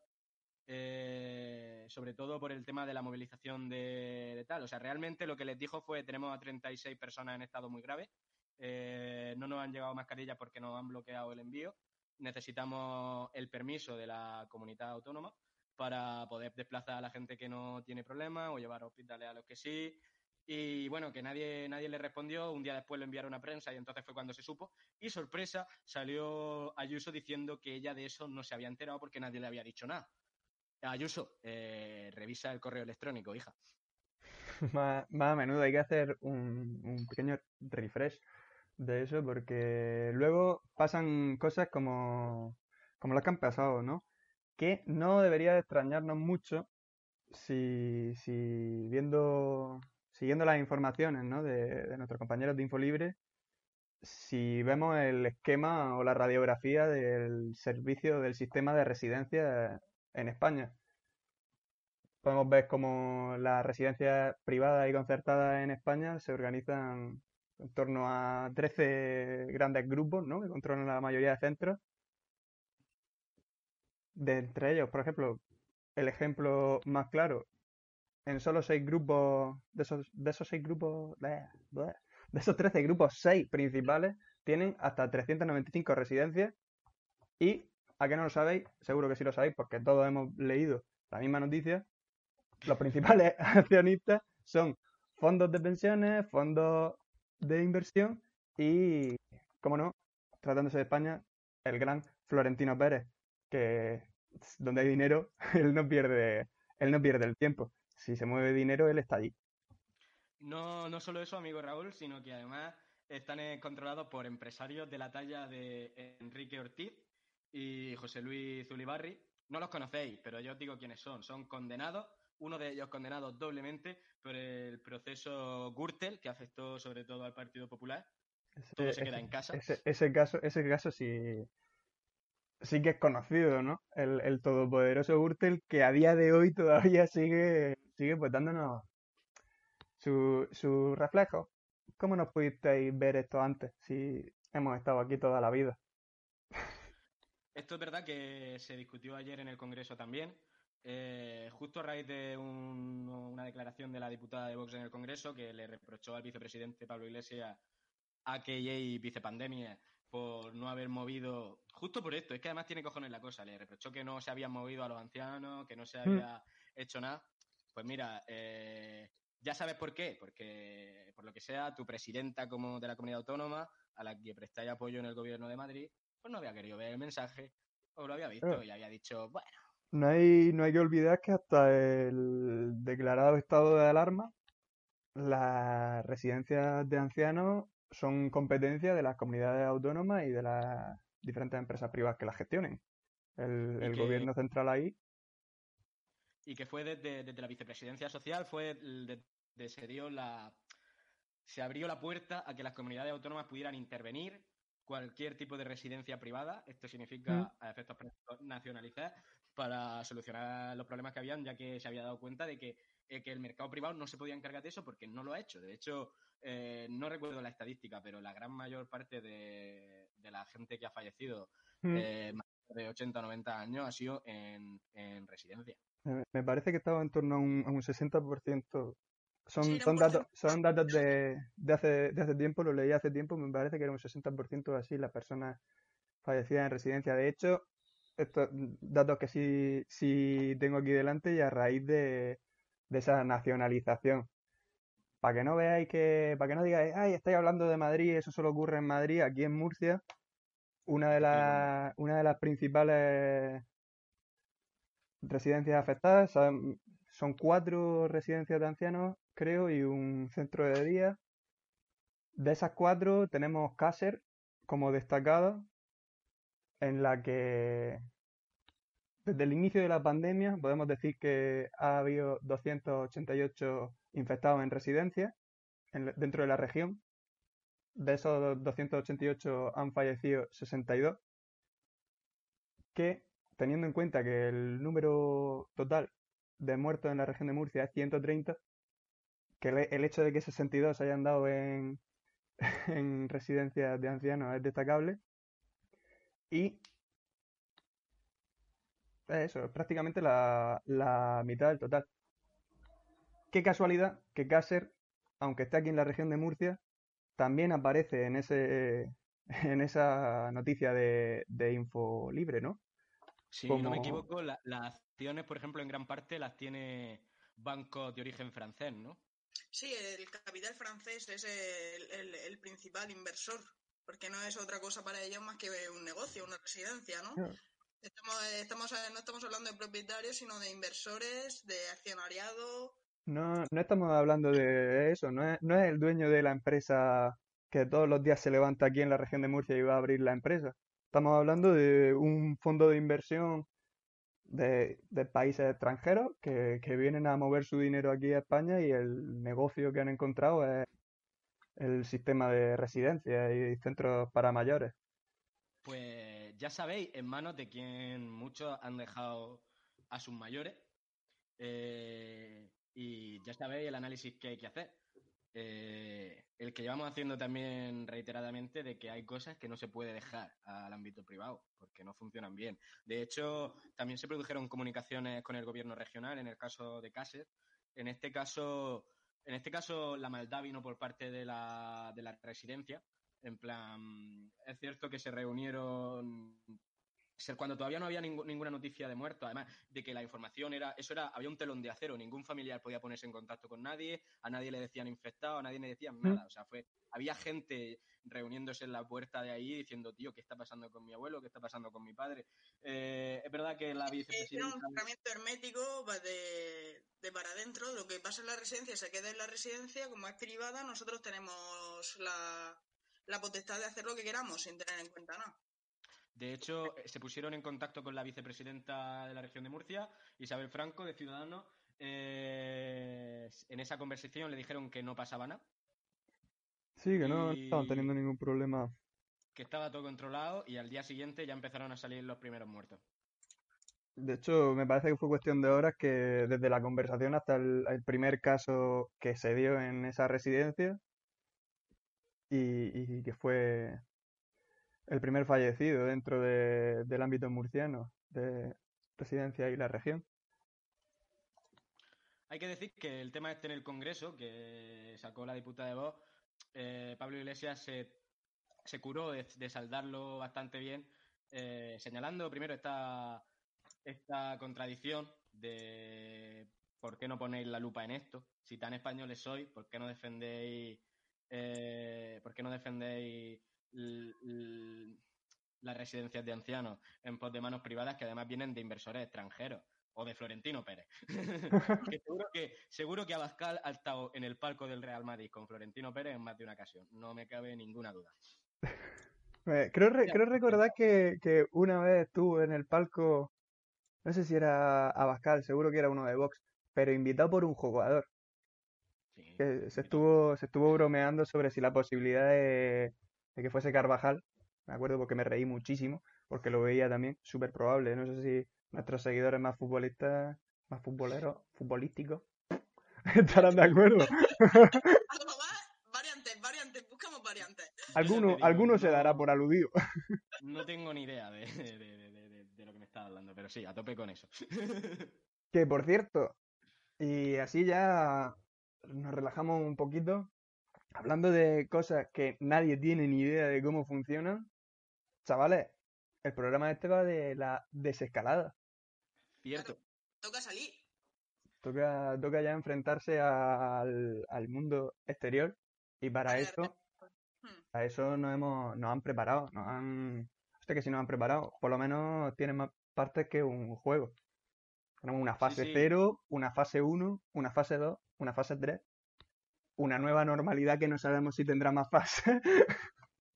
eh, sobre todo por el tema de la movilización de, tal. O sea, realmente lo que les dijo fue, tenemos a 36 personas en estado muy grave, eh, no nos han llegado mascarillas porque nos han bloqueado el envío, necesitamos el permiso de la comunidad autónoma para poder desplazar a la gente que no tiene problemas o llevar a hospitales a los que sí. Y bueno, que nadie, nadie le respondió. Un día después lo enviaron a prensa y entonces fue cuando se supo. Y sorpresa, salió Ayuso diciendo que ella de eso no se había enterado porque nadie le había dicho nada. Ayuso, eh, revisa el correo electrónico, hija. más, a menudo hay que hacer un, pequeño refresh de eso porque luego pasan cosas como, como las que han pasado, ¿no? Que no debería extrañarnos mucho si, viendo, siguiendo las informaciones de, de nuestros compañeros de Infolibre, si vemos el esquema o la radiografía del servicio del sistema de residencia en España. Podemos ver cómo las residencias privadas y concertadas en España se organizan en torno a 13 grandes grupos ¿no? que controlan la mayoría de centros. De entre ellos, por ejemplo, el ejemplo más claro, en solo seis grupos, de esos, de esos seis grupos, de esos 13 grupos, seis principales tienen hasta 395 residencias y ¿A qué no lo sabéis? Seguro que sí lo sabéis porque todos hemos leído la misma noticia. Los principales accionistas son fondos de pensiones, fondos de inversión y, como no, tratándose de España, el gran Florentino Pérez, que donde hay dinero, él no pierde, él no pierde el tiempo. Si se mueve dinero, él está allí. No, no solo eso, amigo Raúl, sino que además están eh, controlados por empresarios de la talla de Enrique Ortiz, y José Luis Zulibarri. No los conocéis, pero yo os digo quiénes son. Son condenados, uno de ellos condenado doblemente por el proceso Gürtel, que afectó sobre todo al Partido Popular. todo se queda en casa. Ese, caso, ese caso sí, sí que es conocido, ¿no? El, todopoderoso Gürtel que a día de hoy todavía sigue, sigue pues dándonos su, su reflejo. ¿Cómo nos pudisteis ver esto antes si hemos estado aquí toda la vida? Esto es verdad que se discutió ayer en el Congreso también, eh, justo a raíz de una declaración de la diputada de Vox en el Congreso que le reprochó al vicepresidente Pablo Iglesias a que y vicepandemia por no haber movido, justo por esto, es que además tiene cojones la cosa, le reprochó que no se habían movido a los ancianos, que no se mm. había hecho nada. Pues mira, eh, ya sabes por qué, porque por lo que sea, tu presidenta como de la comunidad autónoma, a la que prestáis apoyo en el gobierno de Madrid, pues no había querido ver el mensaje, o lo había visto y había dicho, bueno. No hay, no hay que olvidar que hasta el declarado estado de alarma, las residencias de ancianos son competencia de las comunidades autónomas y de las diferentes empresas privadas que las gestionen. El, gobierno central ahí. Y que fue desde, la vicepresidencia social, fue de, se dio la. Se abrió la puerta a que las comunidades autónomas pudieran intervenir cualquier tipo de residencia privada, esto significa a efectos nacionalizar, para solucionar los problemas que habían, ya que se había dado cuenta de que, eh, que el mercado privado no se podía encargar de eso porque no lo ha hecho. De hecho, eh, no recuerdo la estadística, pero la gran mayor parte de, la gente que ha fallecido mm. eh, de 80 o 90 años ha sido en, residencia. Me parece que estaba en torno a un, a un 60% son, son datos, son datos de, de, hace, de hace tiempo, lo leí hace tiempo, me parece que era un 60% así las personas fallecidas en residencia. De hecho, estos datos que sí, sí tengo aquí delante y a raíz de, de esa nacionalización. Para que no veáis que, para que no digáis, ay, estáis hablando de Madrid, eso solo ocurre en Madrid, aquí en Murcia, una de las, una de las principales residencias afectadas, son cuatro residencias de ancianos, creo, y un centro de día. De esas cuatro tenemos Cácer como destacada, en la que desde el inicio de la pandemia podemos decir que ha habido 288 infectados en residencias en- dentro de la región. De esos 288 han fallecido 62, que teniendo en cuenta que el número total de muertos en la región de Murcia es 130, que el, hecho de que 62 se hayan dado en, en residencias de ancianos es destacable. Y es eso, es prácticamente la, la mitad del total. Qué casualidad que Cácer, aunque esté aquí en la región de Murcia, también aparece en ese en esa noticia de, de Info Libre, ¿no? Si no me equivoco, la- las acciones, por ejemplo, en gran parte las tiene bancos de origen francés, ¿no? Sí, el capital francés es el, el- el principal inversor, porque no es otra cosa para ellos más que un negocio, una residencia, ¿no? Claro. Estamos, estamos, no estamos hablando de propietarios, sino de inversores, de accionariado. No, no estamos hablando de eso, no es, no es el dueño de la empresa que todos los días se levanta aquí en la región de Murcia y va a abrir la empresa. Estamos hablando de un fondo de inversión de, de países extranjeros que, que vienen a mover su dinero aquí a España y el negocio que han encontrado es el sistema de residencias y centros para mayores. Pues ya sabéis, en manos de quien muchos han dejado a sus mayores. eh, y ya sabéis el análisis que hay que hacer. Eh, el que llevamos haciendo también reiteradamente de que hay cosas que no se puede dejar al ámbito privado porque no funcionan bien. De hecho, también se produjeron comunicaciones con el gobierno regional en el caso de Cáceres. En este caso, en este caso la maldad vino por parte de la, de la residencia. En plan, es cierto que se reunieron cuando todavía no había ningú- ninguna noticia de muerto, además de que la información era, eso era, había un telón de acero, ningún familiar podía ponerse en contacto con nadie, a nadie le decían infectado, a nadie le decían nada, o sea, fue, había gente reuniéndose en la puerta de ahí diciendo, tío, ¿qué está pasando con mi abuelo? ¿Qué está pasando con mi padre? Eh, es verdad que la Era vicepresidenta... un tratamiento hermético va de, de para adentro. Lo que pasa en la residencia se queda en la residencia. Como es privada, nosotros tenemos la, la potestad de hacer lo que queramos sin tener en cuenta nada. De hecho, eh, se pusieron en contacto con la vicepresidenta de la región de Murcia, Isabel Franco, de Ciudadanos. Eh, en esa conversación le dijeron que no pasaba nada, Sí, que no estaban teniendo ningún problema. que estaba todo controlado y al día siguiente ya empezaron a salir los primeros muertos. De hecho, me parece que fue cuestión de horas que desde la conversación hasta el, el primer caso que se dio en esa residencia y, y que fue el primer fallecido dentro de- del ámbito murciano de residencia y la región. Hay que decir que el tema este en el Congreso, que sacó la diputada de Vox, eh, Pablo Iglesias se, se curó de, saldarlo bastante bien, eh, señalando primero esta, esta contradicción de por qué no ponéis la lupa en esto. Si tan españoles sois, ¿por qué no defendéis, eh, por qué no defendéis las residencias de ancianos en pos de manos privadas que además vienen de inversores extranjeros? O de Florentino Pérez. que seguro que seguro que Abascal ha estado en el palco del Real Madrid con Florentino Pérez en más de una ocasión. No me cabe ninguna duda. Eh, creo, re- creo recordar que, que una vez estuvo en el palco, no sé si era Abascal, seguro que era uno de Vox, pero invitado por un jugador. Sí. que se estuvo, se estuvo bromeando sobre si la posibilidad de, de que fuese Carvajal, me acuerdo porque me reí muchísimo, porque lo veía también, súper probable, no sé si nuestros seguidores más futbolistas, más futboleros, futbolísticos, estarán de acuerdo. Algo más, variantes, variantes, buscamos variantes. Alguno, digo, alguno se dará por aludido. No tengo ni idea de, de- de- de- de- de lo que me estás hablando, pero sí, a tope con eso. Que por cierto, y así ya nos relajamos un poquito, hablando de cosas que nadie tiene ni idea de cómo funcionan, chavales, el programa este va de la desescalada. Cierto. Toca salir. Toca, toca ya enfrentarse al, al mundo exterior y para eso, Hmm. para eso nos hemos, nos han preparado, nos han, hostia que si nos han preparado, por lo menos tiene más partes que un juego. Tenemos una fase sí. 0, una fase 1, una fase 2, una fase 3, una nueva normalidad que no sabemos si tendrá más fases.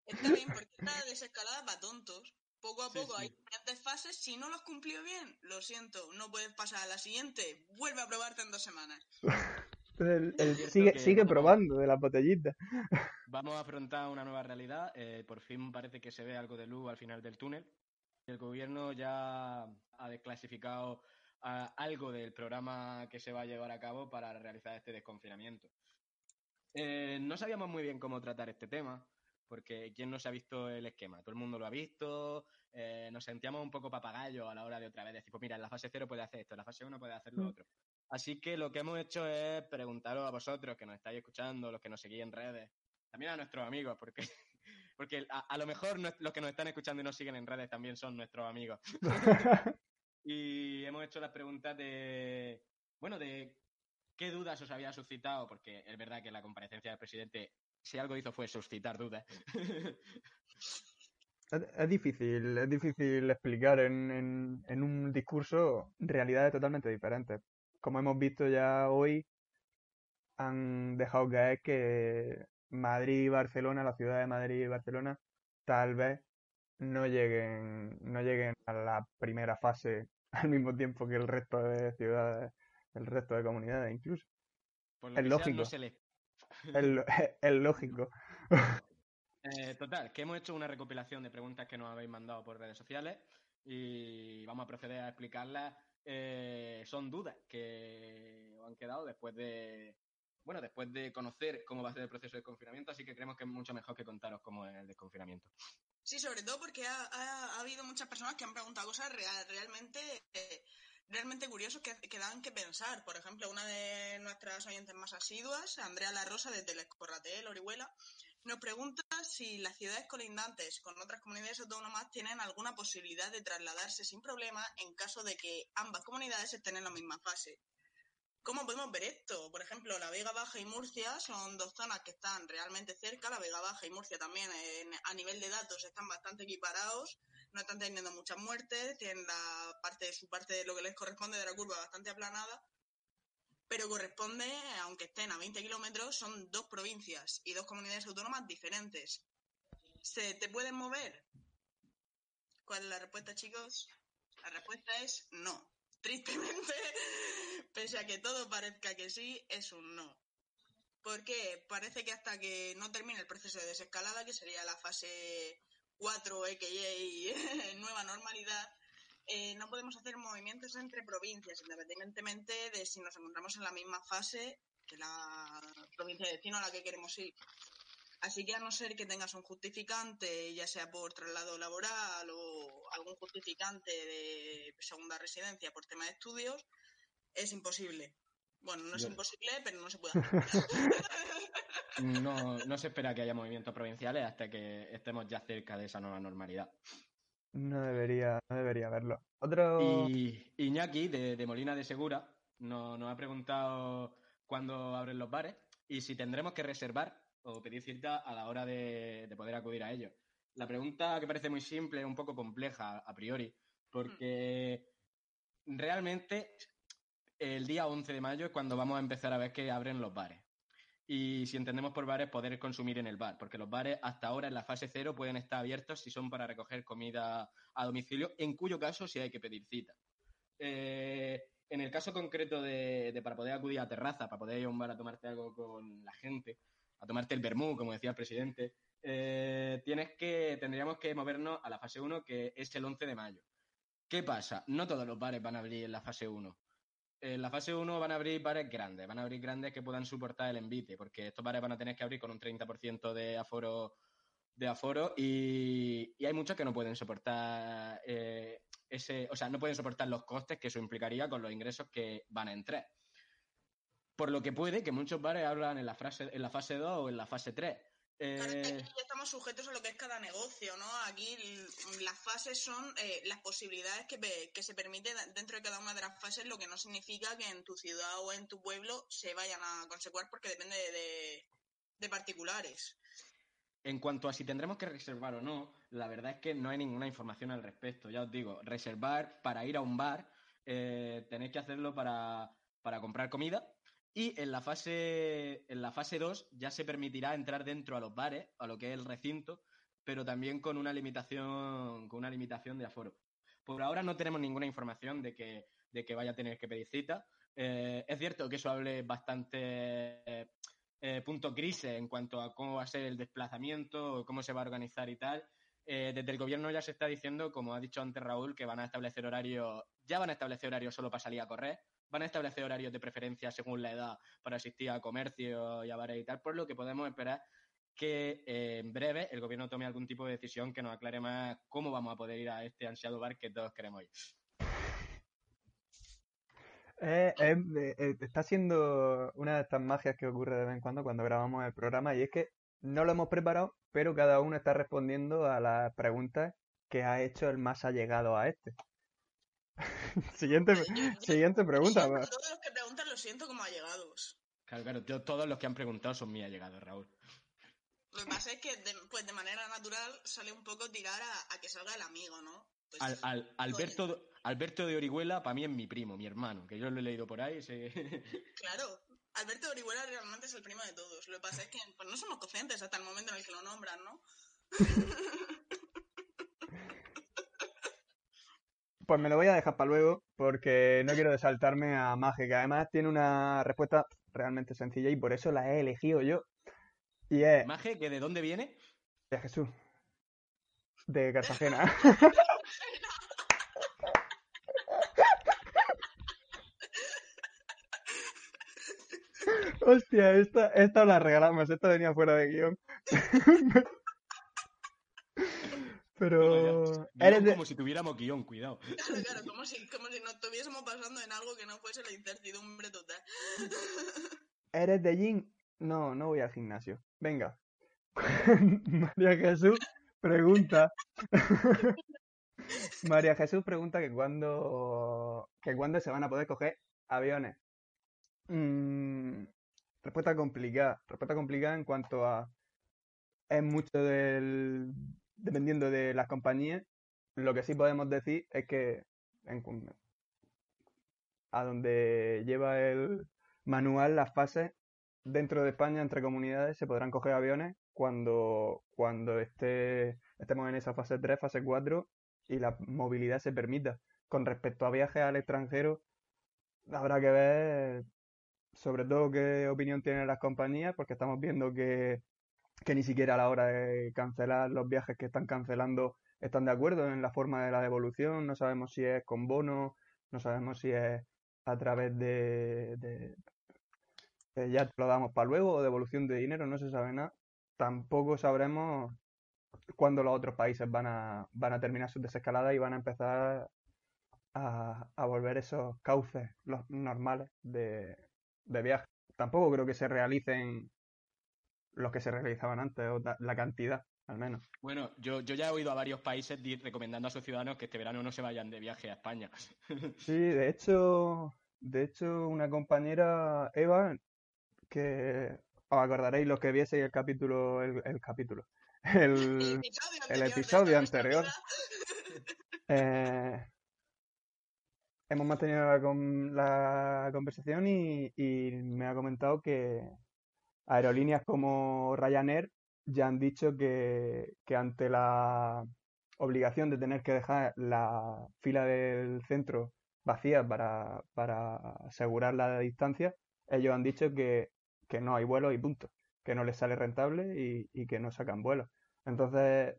Está bien, porque esta desescalada para tontos. Poco a poco sí. hay diferentes fases. Si no lo has cumplido bien, lo siento, no puedes pasar a la siguiente. Vuelve a probarte en dos semanas. Sigue, sigue vamos- probando de las botellitas. Vamos a afrontar una nueva realidad. eh, por fin parece que se ve algo de luz al final del túnel. El gobierno ya ha desclasificado ah, algo del programa que se va a llevar a cabo para realizar este desconfinamiento. Eh, no sabíamos muy bien cómo tratar este tema, porque ¿quién no se ha visto el esquema? Todo el mundo lo ha visto. eh, nos sentíamos un poco papagayos a la hora de otra vez decir, pues mira, en la fase 0 puede hacer esto, en la fase 1 puede hacer lo Mm. otro. Así que lo que hemos hecho es preguntaros a vosotros que nos estáis escuchando, los que nos seguís en redes, también a nuestros amigos, porque, porque a, a lo mejor no- los que nos están escuchando y nos siguen en redes también son nuestros amigos. y hemos hecho las preguntas de, bueno, de qué dudas os había suscitado, porque es verdad que la comparecencia del presidente, si algo hizo fue suscitar dudas. Es, difícil, es difícil explicar en un discurso realidades totalmente diferentes. Como hemos visto ya hoy, han dejado caer que Madrid y Barcelona, la ciudad de Madrid y Barcelona, tal vez no lleguen, no lleguen a la primera fase al mismo tiempo que el resto de ciudades, el resto de comunidades incluso. Por lo Es que sea, lógico. no se le- Es, es lógico. Eh, total, que hemos hecho una recopilación de preguntas que nos habéis mandado por redes sociales y vamos a proceder a explicarlas. Eh, son dudas que os han quedado después de, bueno, después de conocer cómo va a ser el proceso de confinamiento, así que creemos que es mucho mejor que contaros cómo es el desconfinamiento. Sí, sobre todo porque ha, ha- ha habido muchas personas que han preguntado cosas real- realmente, eh, realmente curiosas que, dan que pensar. Por ejemplo, una de nuestras oyentes más asiduas, Andrea La Rosa, desde el Orihuela, nos pregunta si las ciudades colindantes con otras comunidades autónomas tienen alguna posibilidad de trasladarse sin problema en caso de que ambas comunidades estén en la misma fase. ¿Cómo podemos ver esto? Por ejemplo, la Vega Baja y Murcia son dos zonas que están realmente cerca. La Vega Baja y Murcia también a nivel de datos están bastante equiparados. No están teniendo muchas muertes. Tienen la parte, su parte de lo que les corresponde de la curva bastante aplanada. Pero corresponde, aunque estén a 20 kilómetros, son dos provincias y dos comunidades autónomas diferentes. ¿Se te pueden mover? ¿Cuál es la respuesta, chicos? La respuesta es no. Tristemente, pese a que todo parezca que sí, es un no. Porque parece que hasta que no termine el proceso de desescalada, que sería la fase 4, a.k.a. nueva normalidad, eh, no podemos hacer movimientos entre provincias, independientemente de si nos encontramos en la misma fase que la provincia de vecino a la que queremos ir. Así que a no ser que tengas un justificante, ya sea por traslado laboral o algún justificante de segunda residencia por tema de estudios, es imposible. Bueno, no es Yo- imposible, pero no se puede hacer. No, no se espera que haya movimientos provinciales hasta que estemos ya cerca de esa nueva normalidad. No debería, no debería haberlo. Otro... Y Iñaki, de, de Molina de Segura, no- nos ha preguntado cuándo abren los bares y si tendremos que reservar o pedir cita a la hora de, de poder acudir a ellos. La pregunta que parece muy simple, un poco compleja a priori, porque realmente el día 11 de mayo es cuando vamos a empezar a ver que abren los bares. Y si entendemos por bares, poder consumir en el bar, porque los bares hasta ahora en la fase cero pueden estar abiertos si son para recoger comida a domicilio, en cuyo caso sí hay que pedir cita. Eh, en el caso concreto de para poder acudir a terraza, para poder ir a un bar a tomarte algo con la gente, a tomarte el vermú, como decía el presidente, eh, tienes que, tendríamos que movernos a la fase 1, que es el 11 de mayo. ¿Qué pasa? No todos los bares van a abrir en la fase 1. En la fase 1 van a abrir bares grandes, van a abrir grandes que puedan soportar el envite, porque estos bares van a tener que abrir con un 30% de aforo de aforo y, y hay muchos que no pueden soportar eh, ese, o sea, no pueden soportar los costes que eso implicaría con los ingresos que van a entrar. Por lo que puede que muchos bares hablan en la, frase, en la fase 2 o en la fase 3. Claro, es que Eh, aquí ya estamos sujetos a lo que es cada negocio, ¿no? Aquí las fases son eh, las posibilidades que, que se permite dentro de cada una de las fases, lo que no significa que en tu ciudad o en tu pueblo se vayan a consecuar porque depende de, de- de particulares. En cuanto a si tendremos que reservar o no, la verdad es que no hay ninguna información al respecto. Ya os digo, reservar para ir a un bar eh, tenéis que hacerlo para, para comprar comida. Y en la fase en la fase 2 ya se permitirá entrar dentro a los bares, a lo que es el recinto, pero también con una limitación, con una limitación de aforo. Por ahora no tenemos ninguna información de que, de que vaya a tener que pedir cita. Eh, es cierto que eso hable bastante eh, punto crisis en cuanto a cómo va a ser el desplazamiento, cómo se va a organizar y tal. Eh, desde el gobierno ya se está diciendo, como ha dicho antes Raúl, que van a establecer horarios, ya van a establecer horarios solo para salir a correr, van a establecer horarios de preferencia según la edad para asistir a comercio y a bares y tal, por lo que podemos esperar que eh, en breve el gobierno tome algún tipo de decisión que nos aclare más cómo vamos a poder ir a este ansiado bar que todos queremos ir. Eh, eh, está siendo una de estas magias que ocurre de vez en cuando cuando grabamos el programa y es que no lo hemos preparado, pero cada uno está respondiendo a las preguntas que ha hecho el más allegado a este. siguiente, siguiente pregunta. Todos los que preguntan los siento como allegados. Claro, claro, yo- todos los que han preguntado son mis allegados, Raúl. Lo que pasa es que de, pues de manera natural sale un poco tirar a, a que salga el amigo, ¿no? Pues, Al, al- Alberto, Alberto de Orihuela, para mí es mi primo, mi hermano, que yo lo he leído por ahí. Claro, Alberto Orihuela realmente es el primo de todos. Lo que pasa es que pues, no somos conscientes hasta el momento en el que lo nombran, ¿no? Pues me lo voy a dejar para luego porque no quiero desaltarme a Maje, que además tiene una respuesta realmente sencilla y por eso la he elegido yo. Y es Maje, ¿que de dónde viene? de Jesús, de Cartagena. Hostia, esta, esta la regalamos, esta venía fuera de guion. Pero Guión eres de, como si tuviéramos guion, cuidado. Claro, claro, como si, como si nos estuviésemos pasando en algo que no fuese la incertidumbre total. ¿Eres de Jin? No, no voy al gimnasio. Venga. María Jesús pregunta. María Jesús pregunta que cuándo que cuándo se van a poder coger aviones. Mm, respuesta complicada. Respuesta complicada en cuanto a es mucho del dependiendo de las compañías. Lo que sí podemos decir es que a donde lleva el manual las fases dentro de España entre comunidades se podrán coger aviones cuando cuando esté estemos en esa fase 3, fase 4 y la movilidad se permita. Con respecto a viajes al extranjero, habrá que ver sobre todo qué opinión tienen las compañías, porque estamos viendo que, que ni siquiera a la hora de cancelar los viajes que están cancelando están de acuerdo en la forma de la devolución, no sabemos si es con bono, no sabemos si es a través de, ya te lo damos para luego o devolución de dinero, no se sabe nada. Tampoco sabremos cuándo los otros países van a, van a terminar sus desescaladas y van a empezar a, a volver esos cauces los normales de, de viaje. Tampoco creo que se realicen los que se realizaban antes, o la cantidad, al menos. Bueno, yo, yo ya he oído a varios países recomendando a sus ciudadanos que este verano no se vayan de viaje a España. Sí, de hecho, de hecho, una compañera, Eva, que os acordaréis los que vieseis el capítulo, el, el capítulo, el, episodio el anterior episodio anterior. Eh, hemos mantenido la, con- la conversación y, y me ha comentado que aerolíneas como Ryanair ya han dicho que, que ante la obligación de tener que dejar la fila del centro vacía para, para asegurar la distancia, ellos han dicho que, que no hay vuelos y punto, que no les sale rentable y, y que no sacan vuelos. Entonces,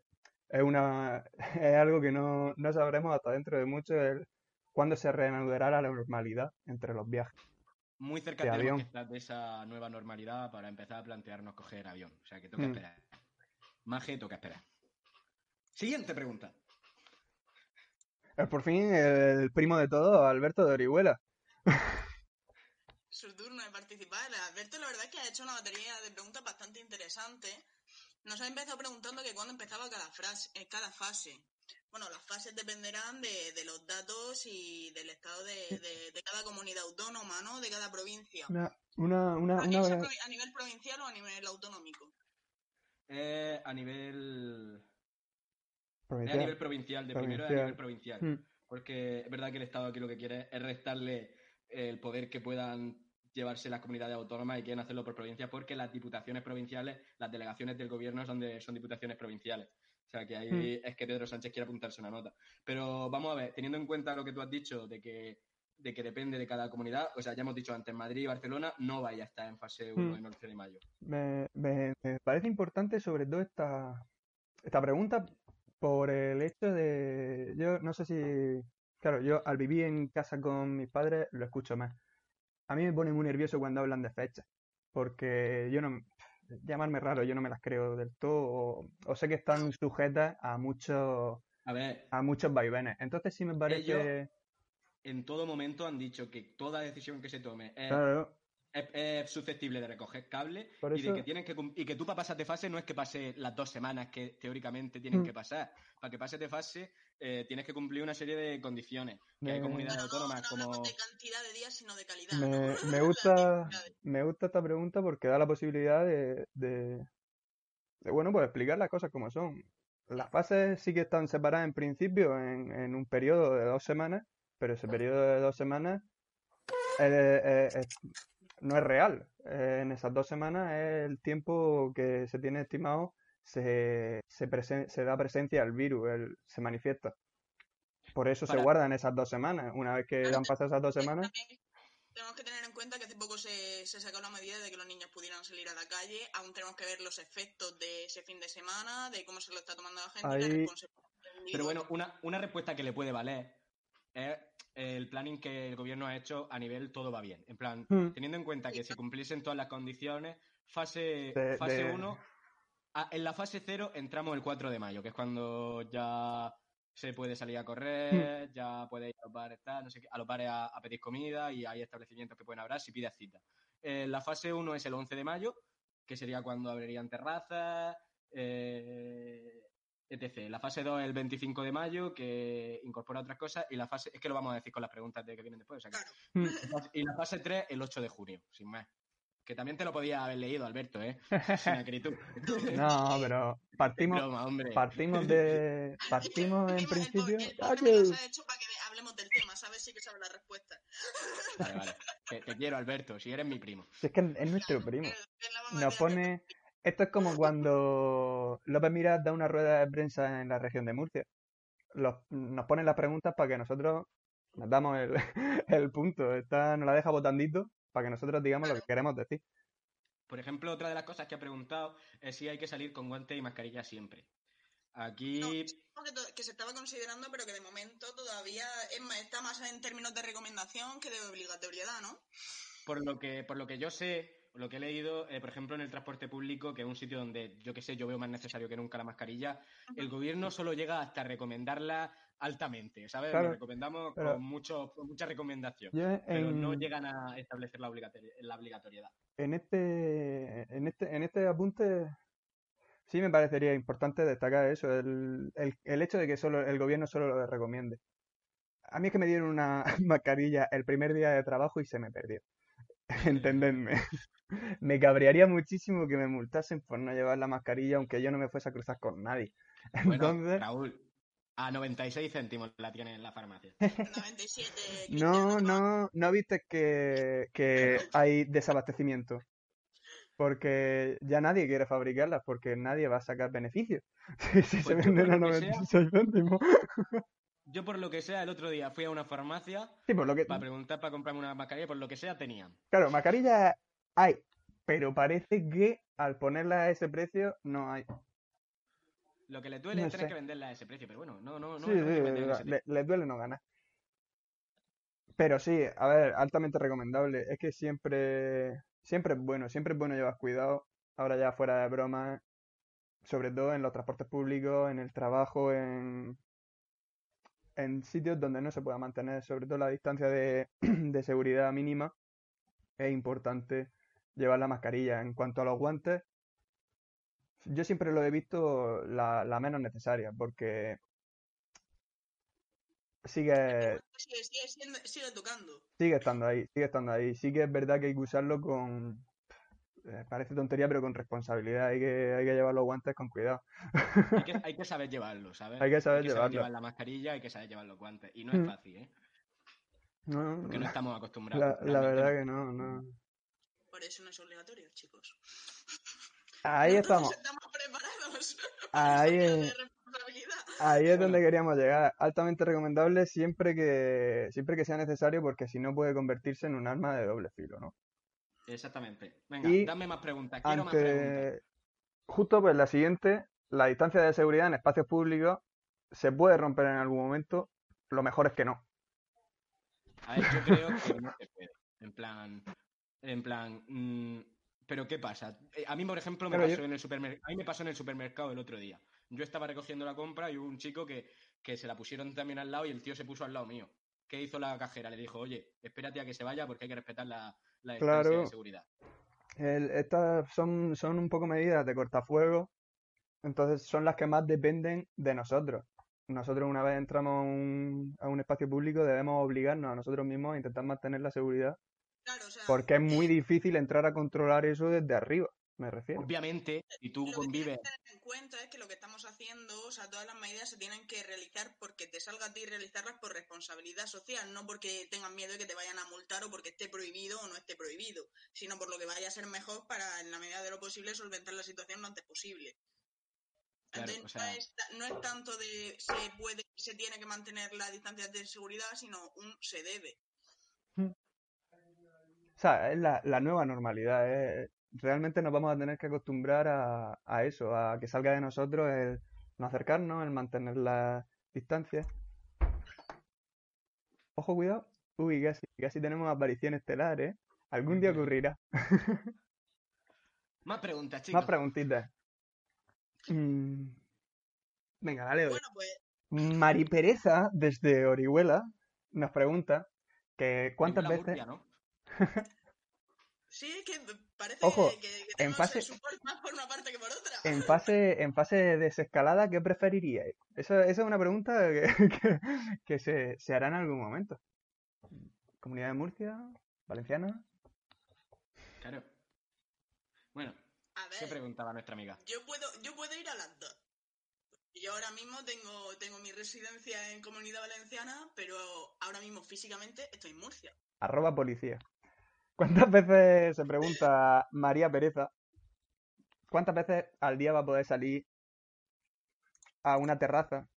es una es algo que no, no sabremos hasta dentro de mucho el, cuándo se reanudará la normalidad entre los viajes. Muy cerca De tenemos avión. que estar de esa nueva normalidad para empezar a plantearnos coger avión. O sea que toca Mm. esperar. Maje, toca esperar. Siguiente pregunta. Es por fin el primo de todos, Alberto de Orihuela. Su turno de participar. Alberto, la verdad es que ha hecho una batería de preguntas bastante interesante. Nos ha empezado preguntando que cuándo empezaba cada, frase, eh, cada fase. Bueno, las fases dependerán de, de los datos y del estado de, de- de cada comunidad autónoma, ¿no? De cada provincia. Una, una, una, ¿Eso una- a a nivel provincial o a nivel autonómico? Eh, a nivel. A provincial. nivel provincial, de primero a nivel provincial. Mm. Porque es verdad que el Estado aquí lo que quiere es restarle el poder que puedan llevarse las comunidades autónomas y quieren hacerlo por provincia porque las diputaciones provinciales, las delegaciones del gobierno son, de, son diputaciones provinciales. O sea que ahí Mm. es que Pedro Sánchez quiere apuntarse una nota. Pero vamos a ver, teniendo en cuenta lo que tú has dicho de que, de que depende de cada comunidad, o sea, ya hemos dicho antes, Madrid y Barcelona no vaya a estar en fase 1 Mm. en 11 de mayo. Me, me- me parece importante sobre todo esta, esta pregunta por el hecho de, yo no sé si, claro, yo al vivir en casa con mis padres lo escucho más. A mí me pone muy nervioso cuando hablan de fechas, porque yo no, llamarme raro, yo no me las creo del todo, o, o sé que están sujetas a muchos, A ver, a muchos vaivenes. Entonces sí me parece, en todo momento han dicho que toda decisión que se tome es, claro, es- es susceptible de recoger cable Por y de que tienen que y que tú para pasar de fase no es que pase las dos semanas que teóricamente tienen Mm. que pasar. Para que pases de fase eh, tienes que cumplir una serie de condiciones. Que hay Me- comunidades no, autónomas no como de cantidad de días, sino de calidad. Me, ¿no? me La gusta, me gusta esta pregunta porque da la posibilidad de, de, de, bueno, pues explicar las cosas como son. Las fases sí que están separadas en principio en, en un periodo de dos semanas, pero ese periodo de dos semanas eh, eh, es- no es real. Eh, en esas dos semanas es el tiempo que se tiene estimado, se, se, presen- se da presencia al virus, él se manifiesta. Por eso se guardan esas dos semanas. Una vez que han pasado esas dos semanas, También tenemos que tener en cuenta que hace poco se, se sacó la medida de que los niños pudieran salir a la calle. Aún tenemos que ver los efectos de ese fin de semana, de cómo se lo está tomando la gente y la Pero bueno, una, una respuesta que le puede valer es el planning que el gobierno ha hecho a nivel todo va bien. En plan, Hmm. teniendo en cuenta que se cumpliesen todas las condiciones, fase De- fase de- 1, en la fase 0 entramos el 4 de mayo, que es cuando ya se puede salir a Hmm. correr, ya puede ir a los bares, tal, no sé qué, a los bares a, a pedir comida y hay establecimientos que pueden hablar si pides cita. Eh, la fase 1 es el 11 de mayo, que sería cuando abrirían terrazas, eh, etc. La fase 2 es el 25 de mayo, que incorpora otras cosas, y la fase, es que lo vamos a decir con las preguntas de que vienen después, o sea que- Claro. y la fase 3 el 8 de junio, sin más. Que también te lo podía haber leído, Alberto, ¿eh? Sin acritud. No, pero partimos, Broma, hombre. partimos de, partimos en principio. ¡Ah, que- me los ha hecho para que hablemos del tema, ¿sabes? Sí que sabe la respuesta. Vale, vale. Te, te quiero, Alberto, si eres mi primo. Si es que es nuestro primo. Nos pone, esto es como cuando López Miras da una rueda de prensa en la región de Murcia. Los- nos ponen las preguntas para que nosotros nos damos el, el punto. Esta nos la deja botandito para que nosotros digamos lo que queremos decir. Por ejemplo, otra de las cosas que ha preguntado es si hay que salir con guantes y mascarilla siempre. Aquí, No, es algo que, que se estaba considerando, pero que de momento todavía es más- está más en términos de recomendación que de obligatoriedad, ¿no? por lo que, por lo que yo sé, lo que he leído, eh, por ejemplo, en el transporte público, que es un sitio donde yo que sé, yo veo más necesario que nunca la mascarilla, el gobierno solo llega hasta recomendarla altamente, ¿sabes? Claro, Lo recomendamos pero- con, mucho, con mucha recomendación, Yo pero no llegan a establecer la, obligatori- la obligatoriedad. en este, en este, en este apunte sí me parecería importante destacar eso, el, el, el hecho de que solo el gobierno solo lo recomiende. A mí es que me dieron una mascarilla el primer día de trabajo y se me perdió. Entendedme. Me cabrearía muchísimo que me multasen por no llevar la mascarilla aunque yo no me fuese a cruzar con nadie. Bueno, Entonces, Raúl, a 96 céntimos la tienen en la farmacia. 97. no, no, no viste que, que hay desabastecimiento. Porque ya nadie quiere fabricarlas porque nadie va a sacar beneficio. Si se Pues venden a por lo que sea- 96 céntimos. Yo, por lo que sea, el otro día fui a una farmacia Sí, por lo que, para preguntar para comprarme una mascarilla, por lo que sea, tenían. claro, mascarillas hay, pero parece que al ponerlas a ese precio no hay. Lo que les duele No es tener que venderla a ese precio, pero bueno, no, no, no Sí, sí, le- les duele no ganar. Pero sí, a ver, altamente recomendable. Es que siempre, siempre es bueno, siempre es bueno llevar cuidado. Ahora ya fuera de broma, sobre todo en los transportes públicos, en el trabajo, en, en sitios donde no se pueda mantener, sobre todo la distancia de, de seguridad mínima, es importante llevar la mascarilla. En cuanto a los guantes, yo siempre lo he visto la, la menos necesaria, porque sigue, Sigue, sigue, siendo- sigue tocando. sigue estando ahí, sigue estando ahí. Sí que es verdad que hay que usarlo con parece tontería, pero con responsabilidad. Hay que, hay que llevar los guantes con cuidado. Hay que, hay que saber llevarlo, ¿sabes? Hay que saber llevarlo. llevar la mascarilla, hay que saber llevar los guantes. Y no es Mm. fácil, ¿eh? No, Porque no la, estamos acostumbrados. la realmente verdad que no, no. Por eso no es obligatorio, chicos. Ahí estamos. estamos preparados Ahí es, ahí es donde queríamos llegar. Altamente recomendable siempre que, siempre que sea necesario, porque si no puede convertirse en un arma de doble filo, ¿no? Exactamente. Venga, Y dame más preguntas. Quiero más preguntas. justo pues la siguiente, la distancia de seguridad en espacios públicos se puede romper en algún momento. Lo mejor es que no. A ver, yo creo que no se puede. En plan, en plan, mm, pero ¿qué pasa? Eh, A mí, por ejemplo, me yo- pasó en el supermercado. A mí me pasó en el supermercado el otro día. Yo estaba recogiendo la compra y hubo un chico que, que se la pusieron también al lado y el tío se puso al lado mío. ¿Qué hizo la cajera? Le dijo, oye, espérate a que se vaya porque hay que respetar la, la distancia Claro. de seguridad. El- estas son, son un poco medidas de cortafuego, entonces son las que más dependen de nosotros. Nosotros una vez entramos a un, a un espacio público debemos obligarnos a nosotros mismos a intentar mantener la seguridad, Claro, o sea, porque es muy eh, difícil entrar a controlar eso desde arriba, me refiero. Obviamente, si tú Lo que convives. tienes que tener en cuenta es que lo que estamos haciendo, o sea, todas las medidas se tienen que realizar porque te salga a ti realizarlas por responsabilidad social, no porque tengan miedo de que te vayan a multar o porque esté prohibido o no esté prohibido, sino por lo que vaya a ser mejor para, en la medida de lo posible, solventar la situación lo antes posible. Claro, Entonces, o sea- no, es, no es tanto de se puede, se tiene que mantener la distancia de seguridad, sino un se debe. O sea, es la, la nueva normalidad. eh. Realmente nos vamos a tener que acostumbrar a, a eso, a que salga de nosotros el no acercarnos, el mantener la distancia. Ojo, cuidado. Uy, casi, casi tenemos aparición estelar, ¿eh? Algún día ocurrirá. Más preguntas, chicos. Más preguntitas. Mm, Venga, dale. Bueno, pues Mari Pereza, desde Orihuela, nos pregunta que cuántas veces... Sí, ¿no? es que parece Ojo, que, que en fase- más por una parte que por otra. En fase, en fase de desescalada, ¿qué preferiríais? Esa, esa es una pregunta que, que- que se, se hará en algún momento. Comunidad de Murcia, Valenciana. Claro. Bueno, A ¿qué preguntaba nuestra amiga? yo puedo, yo puedo ir a las dos. Yo ahora mismo tengo, tengo mi residencia en Comunidad Valenciana, pero ahora mismo físicamente estoy en Murcia. Arroba policía. ¿Cuántas veces, se pregunta María Pereza, cuántas veces al día va a poder salir a una terraza?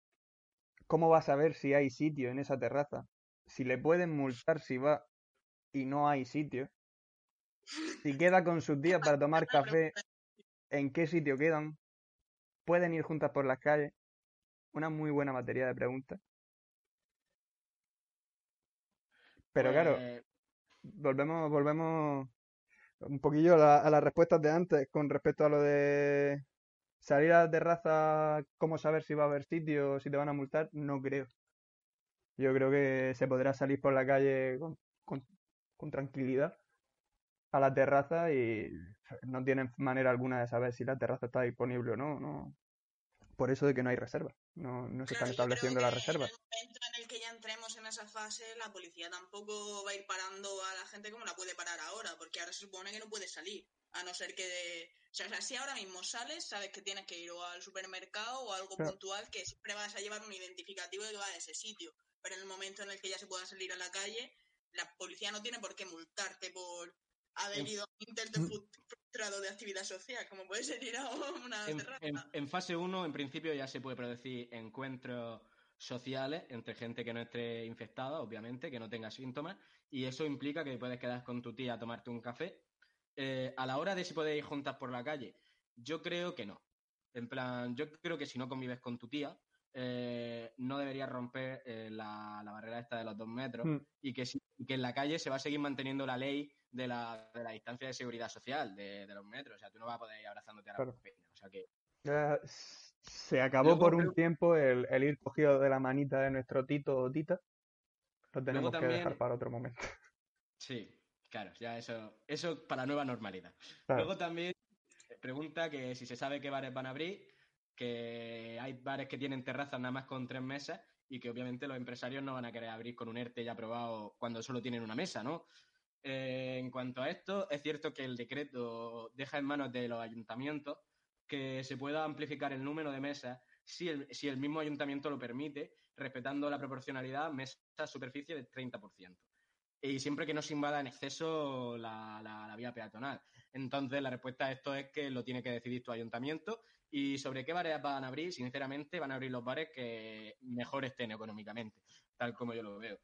¿Cómo va a saber si hay sitio en esa terraza? Si le pueden multar si va y no hay sitio. Si queda con sus días para tomar café, ¿en qué sitio quedan? ¿Pueden ir juntas por las calles? Una muy buena batería de preguntas. Pero claro, Pues, volvemos, volvemos un poquillo a, la- a las respuestas de antes con respecto a lo de salir a la terraza, cómo saber si va a haber sitio, si te van a multar, no creo. Yo creo que se podrá salir por la calle con, con- con tranquilidad a la terraza y no tienen manera alguna de saber si la terraza está disponible o no, no. Por eso de que no hay reservas, no, no se están Claro, estableciendo las reservas. En el momento en el que ya entremos en esa fase, la policía tampoco va a ir parando a la gente como la puede parar ahora, porque ahora se supone que no puede salir, a no ser que... de- O sea, o sea, si ahora mismo sales, sabes que tienes que ir o al supermercado o algo Claro. puntual que siempre vas a llevar un identificativo de que va a ese sitio. Pero en el momento en el que ya se pueda salir a la calle, la policía no tiene por qué multarte por haber ido a un intento fru- frustrado de actividad social, como puede ser ir a una en, terraza. en- en fase 1, en principio, ya se puede producir encuentros sociales entre gente que no esté infectada, obviamente, que no tenga síntomas, y eso implica que puedes quedar con tu tía a tomarte un café. Eh, a la hora de si podéis ir juntas por la calle, yo creo que no. En plan, yo creo que si no convives con tu tía, eh, no deberías romper eh, la, la barrera esta de los dos metros Mm. y que, que en la calle se va a seguir manteniendo la ley de la, de la distancia de seguridad social de, de los metros. O sea, tú no vas a poder ir abrazándote a la Claro. O sea que se acabó Luego por un creo- tiempo el, el ir cogido de la manita de nuestro Tito o Tita. Lo tenemos que dejar para otro momento. Sí, claro, ya eso, eso para nueva normalidad. Claro. Luego también se pregunta que si se sabe qué bares van a abrir, que hay bares que tienen terrazas nada más con tres mesas y que obviamente los empresarios no van a querer abrir con un ERTE ya aprobado cuando solo tienen una mesa, ¿no? Eh, en cuanto a esto, es cierto que el decreto deja en manos de los ayuntamientos que se pueda amplificar el número de mesas si el, si el mismo ayuntamiento lo permite, respetando la proporcionalidad mesa-superficie del 30%. Y siempre que no se invada en exceso la, la- la vía peatonal. Entonces, la respuesta a esto es que lo tiene que decidir tu ayuntamiento. Y sobre qué bares van a abrir, sinceramente, van a abrir los bares que mejor estén económicamente, tal como yo lo veo.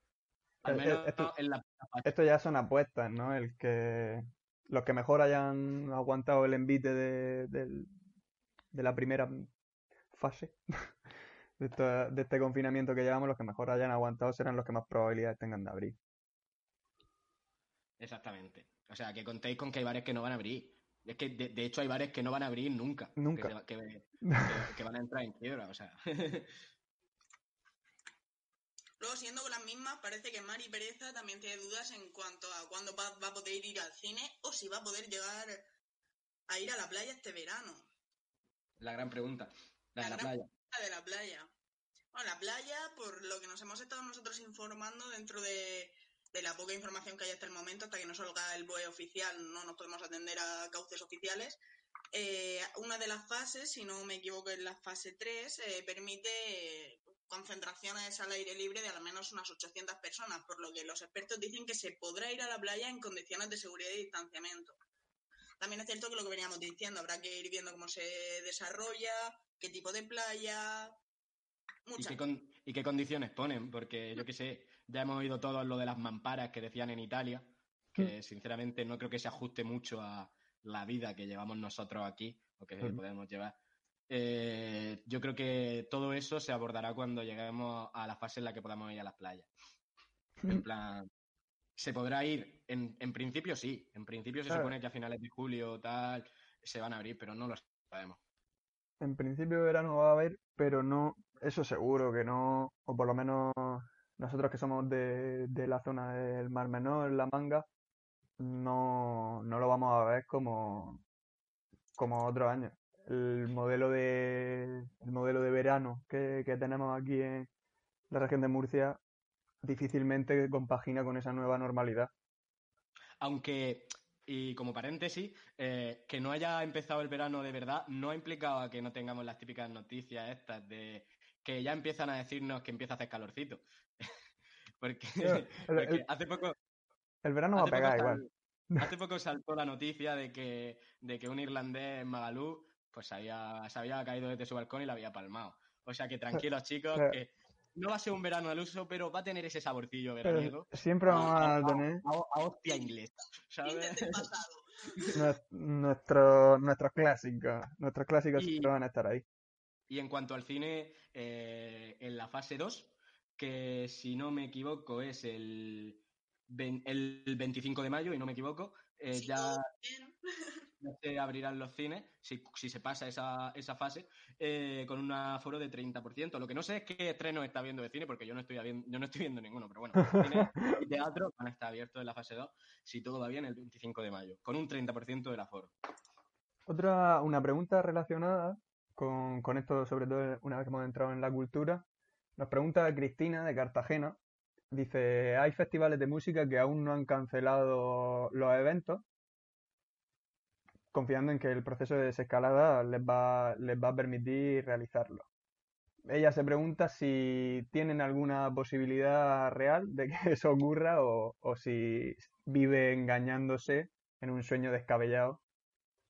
Al Eh, menos eh, esto- en la Esto ya son apuestas, ¿no? El que los que mejor hayan aguantado el envite de, del- de la primera fase de, esta- de este confinamiento que llevamos, los que mejor hayan aguantado serán los que más probabilidades tengan de abrir. Exactamente. O sea, que contéis con que hay bares que no van a abrir. Es que, de, de hecho, hay bares que no van a abrir nunca. que Nunca. se va- Que, que- que van a entrar en quiebra, o sea. Luego, siendo con las mismas, parece que Mari Pereza también tiene dudas en cuanto a cuándo va, va a poder ir al cine o si va a poder llegar a ir a la playa este verano. La gran pregunta. La de la La gran- playa. La de la playa. Bueno, la playa, por lo que nos hemos estado nosotros informando dentro de, de la poca información que hay hasta el momento, hasta que no salga el BOE oficial, no nos podemos atender a cauces oficiales. Eh, una de las fases, si no me equivoco, es la fase 3, eh, permite concentraciones al aire libre de al menos unas 800 personas, por lo que los expertos dicen que se podrá ir a la playa en condiciones de seguridad y distanciamiento. También es cierto que lo que veníamos diciendo, habrá que ir viendo cómo se desarrolla, qué tipo de playa, ¿Y muchas qué, con- ¿Y qué condiciones ponen? Porque yo qué sé, ya hemos oído todo lo de las mamparas que decían en Italia, que sinceramente no creo que se ajuste mucho a la vida que llevamos nosotros aquí, o que Ujú. podemos llevar. Eh, yo creo que todo eso se abordará cuando lleguemos a la fase en la que podamos ir a las playas. En plan, ¿se podrá ir? En, en principio sí, en principio se Claro. supone que a finales de julio o tal se van a abrir, pero no lo sabemos. En principio verano va a haber, pero no, eso seguro que no, o por lo menos nosotros que somos de, de la zona del Mar Menor, La Manga, no, no lo vamos a ver como, como otros años. El modelo de, el modelo de verano que, que tenemos aquí en la región de Murcia difícilmente compagina con esa nueva normalidad. Aunque, y como paréntesis, eh, que no haya empezado el verano de verdad no ha implicado a que no tengamos las típicas noticias estas de que ya empiezan a decirnos que empieza a hacer calorcito. porque, Claro, el- porque el- hace poco El verano va a pegar igual. hace poco saltó la noticia de que, de que un irlandés en Magalú pues había, se había caído desde su balcón y la había palmado. O sea que tranquilos chicos, que no va a ser un verano al uso, pero va a tener ese saborcillo veraniego siempre vamos a, a tener a- a hostia inglesa, ¿sabes? Inter del pasado. nues- nuestros, nuestros clásicos. Nuestros clásicos Y- siempre van a estar ahí. Y en cuanto al cine, eh, en la fase 2, que si no me equivoco es el, el 25 de mayo, y no me equivoco, eh, ya, bien, ya se abrirán los cines, si, si se pasa esa, esa fase, eh, con un aforo de 30%. Lo que no sé es qué estreno está viendo de cine, porque yo no estoy, yo no estoy viendo ninguno, pero bueno, cine y teatro van a estar abiertos en la fase 2, si todo va bien, el 25 de mayo, con un 30% del aforo. Otra, una pregunta relacionada con, con esto, sobre todo una vez que hemos entrado en la cultura. Nos pregunta Cristina de Cartagena. Dice, hay festivales de música que aún no han cancelado los eventos, confiando en que el proceso de desescalada les va, les va a permitir realizarlo. Ella se pregunta si tienen alguna posibilidad real de que eso ocurra o, o si vive engañándose en un sueño descabellado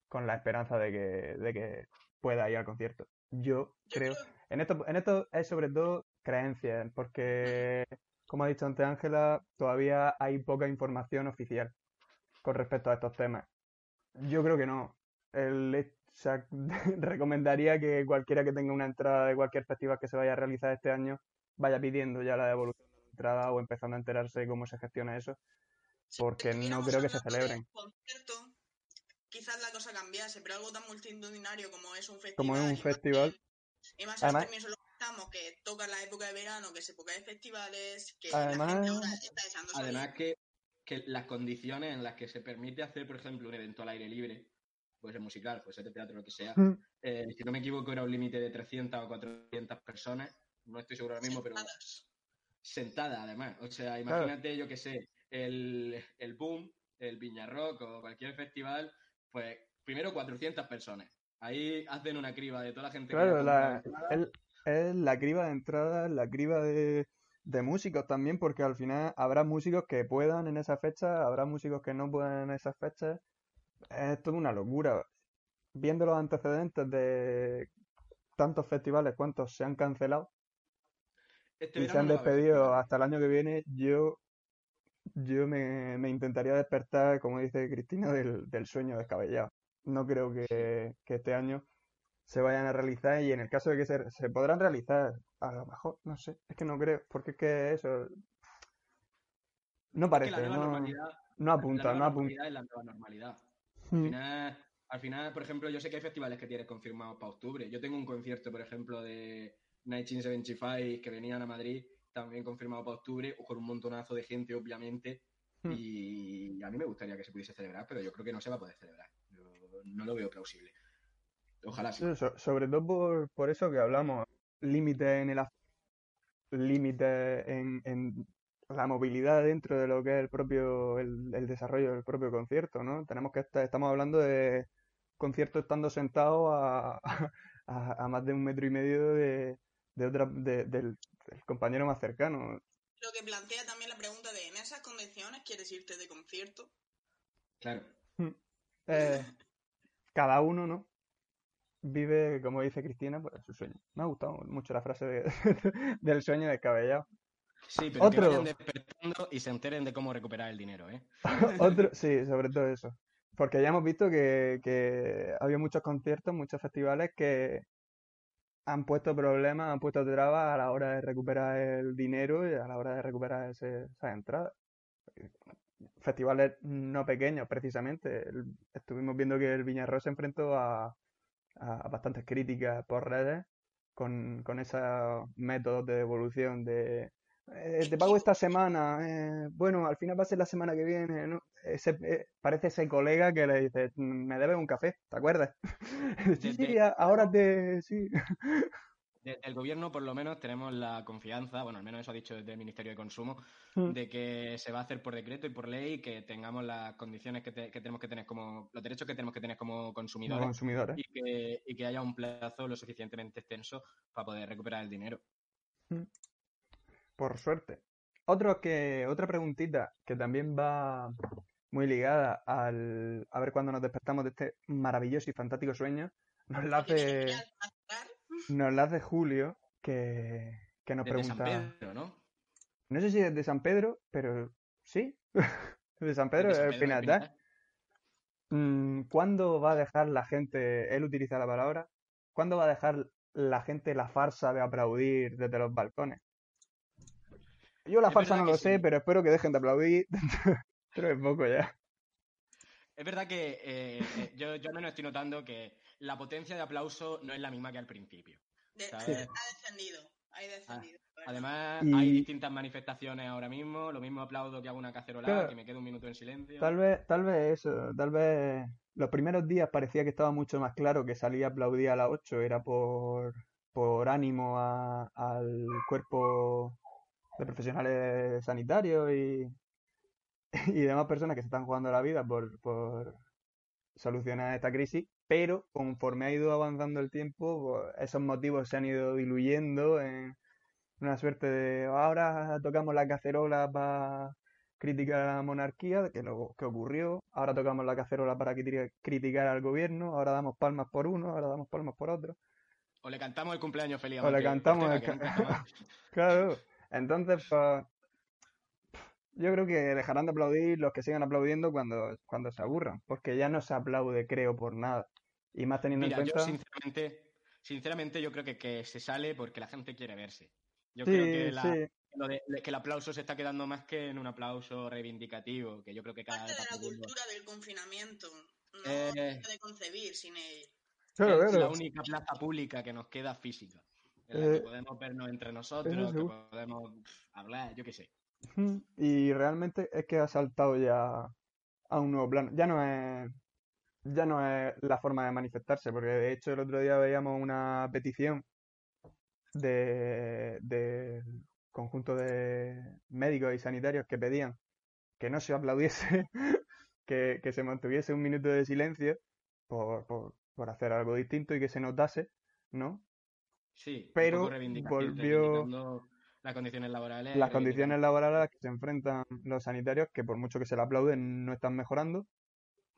con la esperanza de que, de que pueda ir al concierto. Yo creo, creo en esto, en esto es sobre todo creencias, porque, como ha dicho antes Ángela, todavía hay poca información oficial con respecto a estos temas. Yo creo que no. El, he- o sea, recomendaría que cualquiera que tenga una entrada de cualquier festival que se vaya a realizar este año vaya pidiendo ya la devolución de la entrada o empezando a enterarse de cómo se gestiona eso, si porque no estuviéramos creo que se celebren. concierto, quizás la cosa cambiase, pero algo tan multitudinario como es un festival. Como es un festival, Y más Además- también solo estamos que toca la época de verano, que es época de festivales, que Además- la gente ahora está deseando salir. Además que, que las condiciones en las que se permite hacer, por ejemplo, un evento al aire libre, puede ser musical, puede ser de teatro, lo que sea, Mm. eh, si no me equivoco era un límite de 300 o 400 personas, no estoy seguro ahora mismo, pero sentadas. sentada además. O sea, imagínate, yo que sé, el, el boom el Viña Rock o cualquier festival, pues primero 400 personas. Ahí hacen una criba de toda la gente Claro, que la, el- la criba de entrada, la criba de, de músicos también, porque al final habrá músicos que puedan en esa fecha, habrá músicos que no puedan en esas fechas. Es toda una locura. Viendo los antecedentes de tantos festivales, cuántos se han cancelado Este y se han despedido hasta el año que viene, yo, yo me, me intentaría despertar, como dice Cristina, del, del sueño descabellado. No creo que, que este año se vayan a realizar y en el caso de que se, se podrán realizar, a lo mejor, no sé, es que no creo, porque es que eso no Es que la parece, nueva no, no la apunta, nueva no apunta. normalidad es la nueva normalidad. Al Mm, final, al final, por ejemplo, yo sé que hay festivales que tienes confirmados para octubre. Yo tengo un concierto, por ejemplo, de 1975 que venían a Madrid, también confirmado para octubre, con un montonazo de gente, obviamente. Mm. Y a mí me gustaría que se pudiese celebrar, pero yo creo que no se va a poder celebrar. Yo no lo veo plausible. Ojalá sí. Sí, so- sobre todo por, por eso que hablamos, límites en el af- límites en, en la movilidad dentro de lo que es el propio el, el desarrollo del propio concierto, ¿no? Tenemos que estar, estamos hablando de conciertos estando sentados a, a, a más de un metro y medio de, de otra de- del, del compañero más cercano. Lo que plantea también la pregunta de, ¿en esas condiciones quieres irte de concierto? Claro. Eh, cada uno, ¿no? Vive, como dice Cristina, pues su sueño. Me ha gustado mucho la frase de- del sueño descabellado. Sí, pero que Otro. vayan despertando y se enteren de cómo recuperar el dinero, ¿eh? Otro, sí, sobre todo eso. Porque ya hemos visto que, que ha habido muchos conciertos, muchos festivales que han puesto problemas, han puesto trabas a la hora de recuperar el dinero y a la hora de recuperar ese, esas entradas. Festivales no pequeños, precisamente. El- estuvimos viendo que el Viñarro se enfrentó a, a bastantes críticas por redes con, con esos métodos de devolución de eh, te pago esta semana, eh, bueno, al final va a ser la semana que viene, ¿no? Ese, eh, parece ese colega que le dice, "Mm, me debes un café, ¿te acuerdas? Sí, sí, ahora te... Sí. Desde el gobierno, por lo menos, tenemos la confianza, bueno, al menos eso ha dicho desde el Ministerio de Consumo, Mm. de que se va a hacer por decreto y por ley, que tengamos las condiciones que, te- que tenemos que tener como, los derechos que tenemos que tener como Como consumidores y que, y que haya un plazo lo suficientemente extenso para poder recuperar el dinero. Por suerte. Otro que, otra preguntita que también va muy ligada al a ver cuándo nos despertamos de este maravilloso y fantástico sueño, nos la hace. Nos la hace Julio, que, que nos Desde San pregunta, Pedro, ¿no? no sé si es de San Pedro, pero sí, de San Pedro Desde es San el Pedro de. Mm, ¿Cuándo va a dejar la gente, él utiliza la palabra, ¿cuándo va a dejar la gente la farsa de aplaudir desde los balcones? Yo la Es farsa no lo sé, pero espero que dejen de aplaudir dentro de poco ya. Es verdad que eh, eh, yo, yo al menos estoy notando que la potencia de aplauso no es la misma que al principio. Ha descendido, ha descendido. Además, Y- hay distintas manifestaciones ahora mismo. Lo mismo aplaudo que hago una cacerola, Claro. que me quedo un minuto en silencio. Tal vez, tal vez eso, tal vez los primeros días parecía que estaba mucho más claro que salía a aplaudir a las 8, era por, por ánimo a- al cuerpo de profesionales sanitarios y, y demás personas que se están jugando la vida por, por solucionar esta crisis, pero conforme ha ido avanzando el tiempo, pues, esos motivos se han ido diluyendo en una suerte de ahora tocamos la cacerola para criticar a la monarquía, que lo que ocurrió, ahora tocamos la cacerola para criti- criticar al gobierno, ahora damos palmas por uno, ahora damos palmas por otro. O le cantamos el cumpleaños feliz O le cantamos el que. Claro, entonces pues yo creo que dejarán de aplaudir los que sigan aplaudiendo cuando, cuando se aburran, porque ya no se aplaude, creo, por nada. Y más teniendo Mira, en yo cuenta... sinceramente, sinceramente yo creo que, que se sale porque la gente quiere verse. Yo Sí, creo que, la- sí, lo de- que el aplauso se está quedando más que en un aplauso reivindicativo, que yo creo que cada Parte vez de la cultura del confinamiento. No Eh. se puede concebir sin claro, es la única plaza pública que nos queda física, en la que Eh, podemos vernos entre nosotros, eso que seguro. podemos pff, hablar, yo qué sé. Y realmente es que ha saltado ya a un nuevo plano. Ya no es, ya no es la forma de manifestarse, porque de hecho el otro día veíamos una petición de, del conjunto de médicos y sanitarios que pedían que no se aplaudiese que, que se mantuviese un minuto de silencio por, por, por hacer algo distinto y que se notase, ¿no? Sí, Pero volvió- las condiciones laborales. las condiciones laborales a las que se enfrentan los sanitarios, que por mucho que se le aplauden, no están mejorando,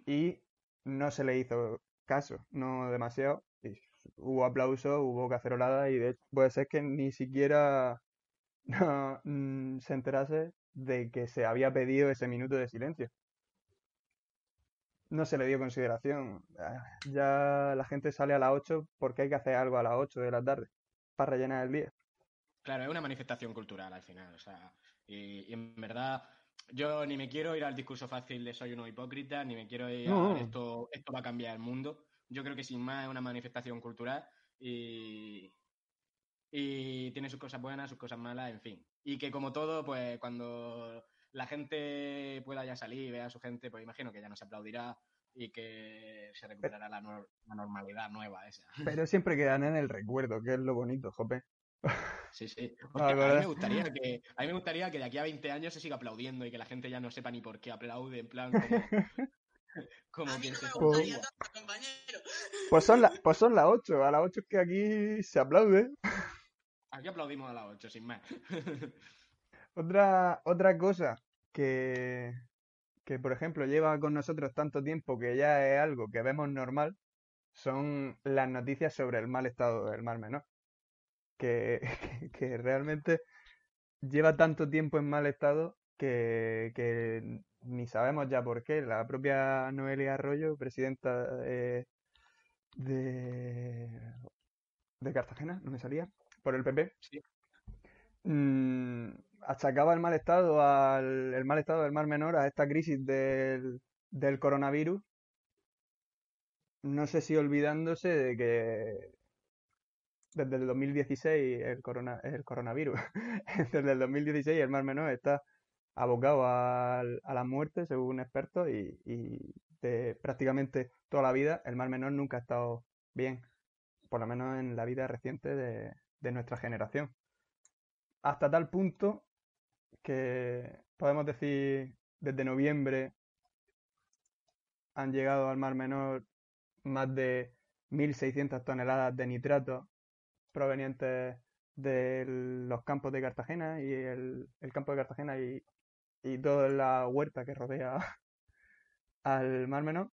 y no se le hizo caso, no demasiado. Y hubo aplausos, hubo caceroladas, y de hecho puede ser que ni siquiera no, mm, se enterase de que se había pedido ese minuto de silencio. No se le dio consideración. Ah, Ya la gente sale a las 8 porque hay que hacer algo a las 8 de la tarde para rellenar el día. Claro, es una manifestación cultural al final, o sea, y, y en verdad yo ni me quiero ir al discurso fácil de soy uno hipócrita, ni me quiero ir No. a esto, esto va a cambiar el mundo. Yo creo que sin más es una manifestación cultural y, y tiene sus cosas buenas, sus cosas malas, en fin. Y que como todo, pues cuando la gente pueda ya salir y vea a su gente, pues imagino que ya no se aplaudirá y que se recuperará la, la normalidad nueva esa. Pero siempre quedan en el recuerdo, que es lo bonito, jope. Sí, sí. A, mí me gustaría que, a mí me gustaría que de aquí a 20 años se siga aplaudiendo y que la gente ya no sepa ni por qué aplaude, en plan, como, como A mí quien no se me gustaría tanto, compañero. Pues son, la- pues son las 8, a las 8 es que aquí se aplaude. Aquí aplaudimos a las 8, sin más. Otra, otra cosa que, que, por ejemplo, lleva con nosotros tanto tiempo que ya es algo que vemos normal, son las noticias sobre el mal estado del Mar Menor. Que, que, que realmente lleva tanto tiempo en mal estado que, que ni sabemos ya por qué. La propia Noelia Arroyo, presidenta de, de, de Cartagena, no me salía, por el PP, Sí. mm, achacaba el mal estado al el mal estado del Mar Menor a esta crisis del, del coronavirus. No sé si olvidándose de que desde el 2016 el corona, el coronavirus, desde el 2016 el Mar Menor está abocado al- a la muerte, según expertos, y, y de prácticamente toda la vida el Mar Menor nunca ha estado bien, por lo menos en la vida reciente de, de nuestra generación. Hasta tal punto que podemos decir desde noviembre han llegado al Mar Menor más de 1.600 toneladas de nitrato provenientes de los campos de Cartagena y el, campo de Cartagena y, y toda la huerta que rodea al Mar Menor.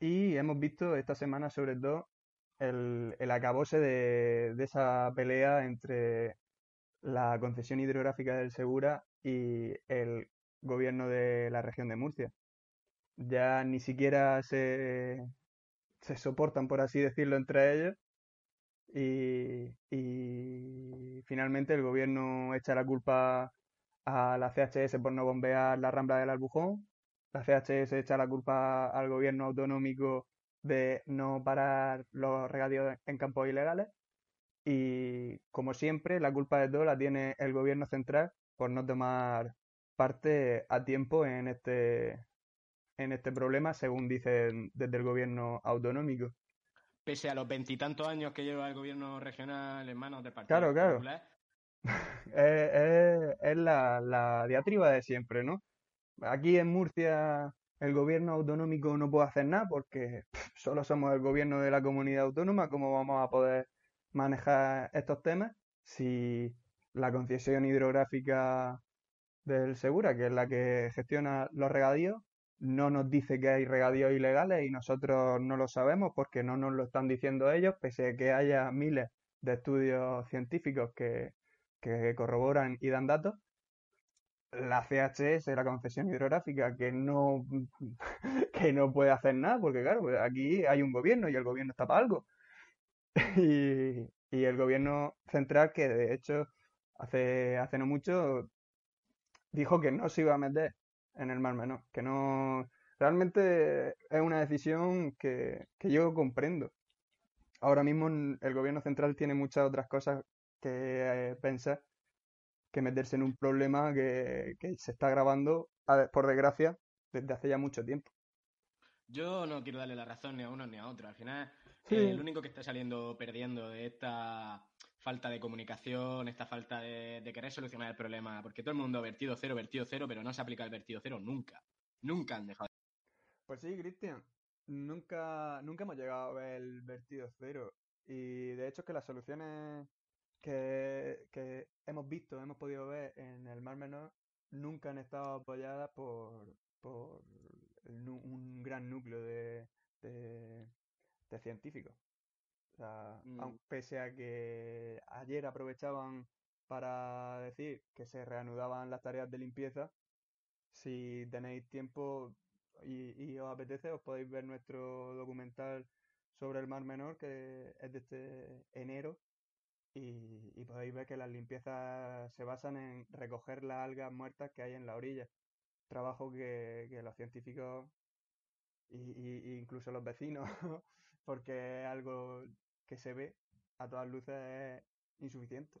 Y hemos visto esta semana sobre todo el, el acabose de, de esa pelea entre la concesión hidrográfica del Segura y el gobierno de la región de Murcia. Ya ni siquiera se, se soportan, por así decirlo, entre ellos. Y, finalmente el gobierno echa la culpa a la CHS por no bombear la rambla del Albujón. La CHS echa la culpa al gobierno autonómico de no parar los regadíos en campos ilegales. Y como siempre, la culpa de todo la tiene el gobierno central por no tomar parte a tiempo en este, en este problema, según dicen desde el gobierno autonómico. Pese a los veintitantos años que lleva el gobierno regional en manos del Partido Claro, claro. Popular, Es, es- es la, la diatriba de siempre, ¿no? Aquí en Murcia el gobierno autonómico no puede hacer nada porque pff, solo somos el gobierno de la comunidad autónoma. ¿Cómo vamos a poder manejar estos temas si la concesión hidrográfica del Segura, que es la que gestiona los regadíos, no nos dice que hay regadíos ilegales y nosotros no lo sabemos porque no nos lo están diciendo ellos, pese a que haya miles de estudios científicos que, que corroboran y dan datos. La CHS, la concesión hidrográfica, que no, que no puede hacer nada, porque claro, pues aquí hay un gobierno y el gobierno está para algo. Y, y el gobierno central, que de hecho hace, hace no mucho dijo que no se iba a meter en el Mar Menor, que no... Realmente es una decisión que, que yo comprendo. Ahora mismo el gobierno central tiene muchas otras cosas que eh, pensar que meterse en un problema que, que se está agravando, por desgracia, desde hace ya mucho tiempo. yo no quiero darle la razón ni a uno ni a otro. Al final, Sí. eh, el único que está saliendo perdiendo de esta falta de comunicación, esta falta de, de querer solucionar el problema, porque todo el mundo vertido cero, vertido cero, pero no se aplica el vertido cero nunca. Nunca han dejado. Pues sí, Cristian. Nunca, nunca hemos llegado a ver el vertido cero. Y de hecho que las soluciones que, que hemos visto, hemos podido ver en el Mar Menor, nunca han estado apoyadas por, por un gran núcleo de, de científicos. Sea, Mm. aun- pese a que ayer aprovechaban para decir que se reanudaban las tareas de limpieza, si tenéis tiempo y, y os apetece, os podéis ver nuestro documental sobre el Mar Menor, que es de este enero, y, y podéis ver que las limpiezas se basan en recoger las algas muertas que hay en la orilla. Trabajo que, que los científicos y, y- y incluso los vecinos, porque es algo que se ve a todas luces es insuficiente.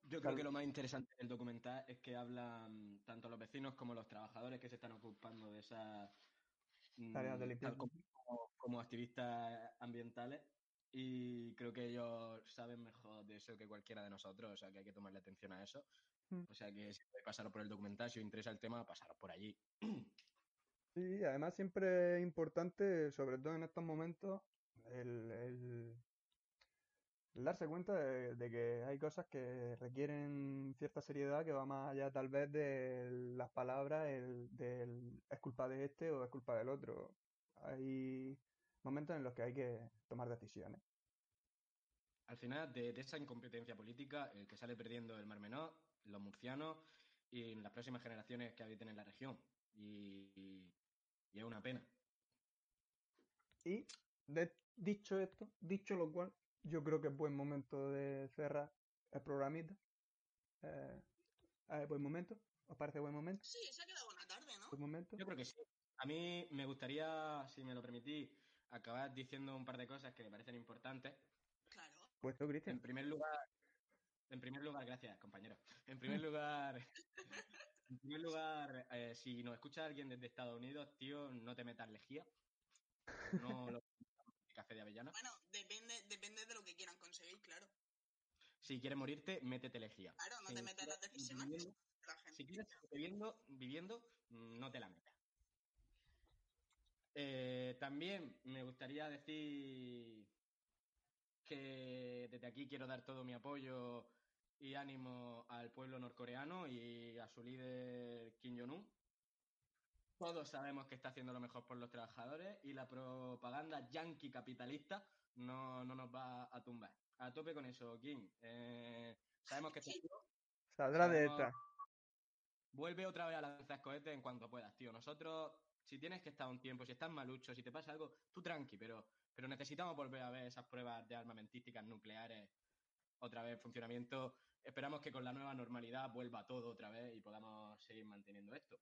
Yo creo que lo más interesante del documental es que hablan tanto los vecinos como los trabajadores que se están ocupando de esas mm, Tareas de limpieza. como, como activistas ambientales y creo que ellos saben mejor de eso que cualquiera de nosotros, o sea que hay que tomarle atención a eso. Mm. O sea que si podéis pasaros por el documental, si os interesa el tema, pasaros por allí. Sí, además siempre es importante, sobre todo en estos momentos, el, el- el darse cuenta de, de que hay cosas que requieren cierta seriedad que va más allá tal vez de las palabras, el, del es culpa de este o es culpa del otro. Hay momentos en los que hay que tomar decisiones. Al final, de, de esa incompetencia política, el que sale perdiendo el Mar Menor, los murcianos y las próximas generaciones que habiten en la región. Y, y es una pena. Y de- dicho esto, dicho lo cual, yo creo que es buen momento de cerrar el programita. Eh, eh, buen momento, ¿os parece buen momento? Sí, se ha quedado buena tarde, ¿no? Buen momento. Yo creo que sí. A mí me gustaría, si me lo permitís, acabar diciendo un par de cosas que me parecen importantes. Claro. Puesto, En Cristian. primer lugar, en primer lugar, gracias, compañero. En primer lugar, en primer lugar, eh, si nos escucha alguien desde Estados Unidos, tío, no te metas lejía. No lo café de avellana. Bueno, depende, depende de lo que quieran conseguir, claro. Si quieres morirte, métete lejía. Claro, no Si te metas en las decisiones viviendo- la gente. Si quieres seguir viviendo, viviendo, mm, no te la metas. Eh, también me gustaría decir que desde aquí quiero dar todo mi apoyo y ánimo al pueblo norcoreano y a su líder Kim Jong-un. Todos sabemos que está haciendo lo mejor por los trabajadores y la propaganda yanqui capitalista no, no nos va a tumbar. A tope con eso, Kim. Eh, sabemos que este tío Saldrá de esta. Vuelve otra vez a lanzar cohetes en cuanto puedas, tío. Nosotros, si tienes que estar un tiempo, si estás malucho, si te pasa algo, tú tranqui, pero, pero necesitamos volver a ver esas pruebas de armamentísticas nucleares otra vez en funcionamiento. Esperamos que con la nueva normalidad vuelva todo otra vez y podamos seguir manteniendo esto.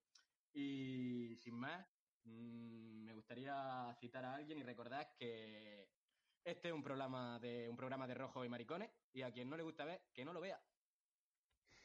Y sin más, mm, me gustaría citar a alguien y recordar que este es un programa de un programa de rojo y maricones y a quien no le gusta ver, que no lo vea.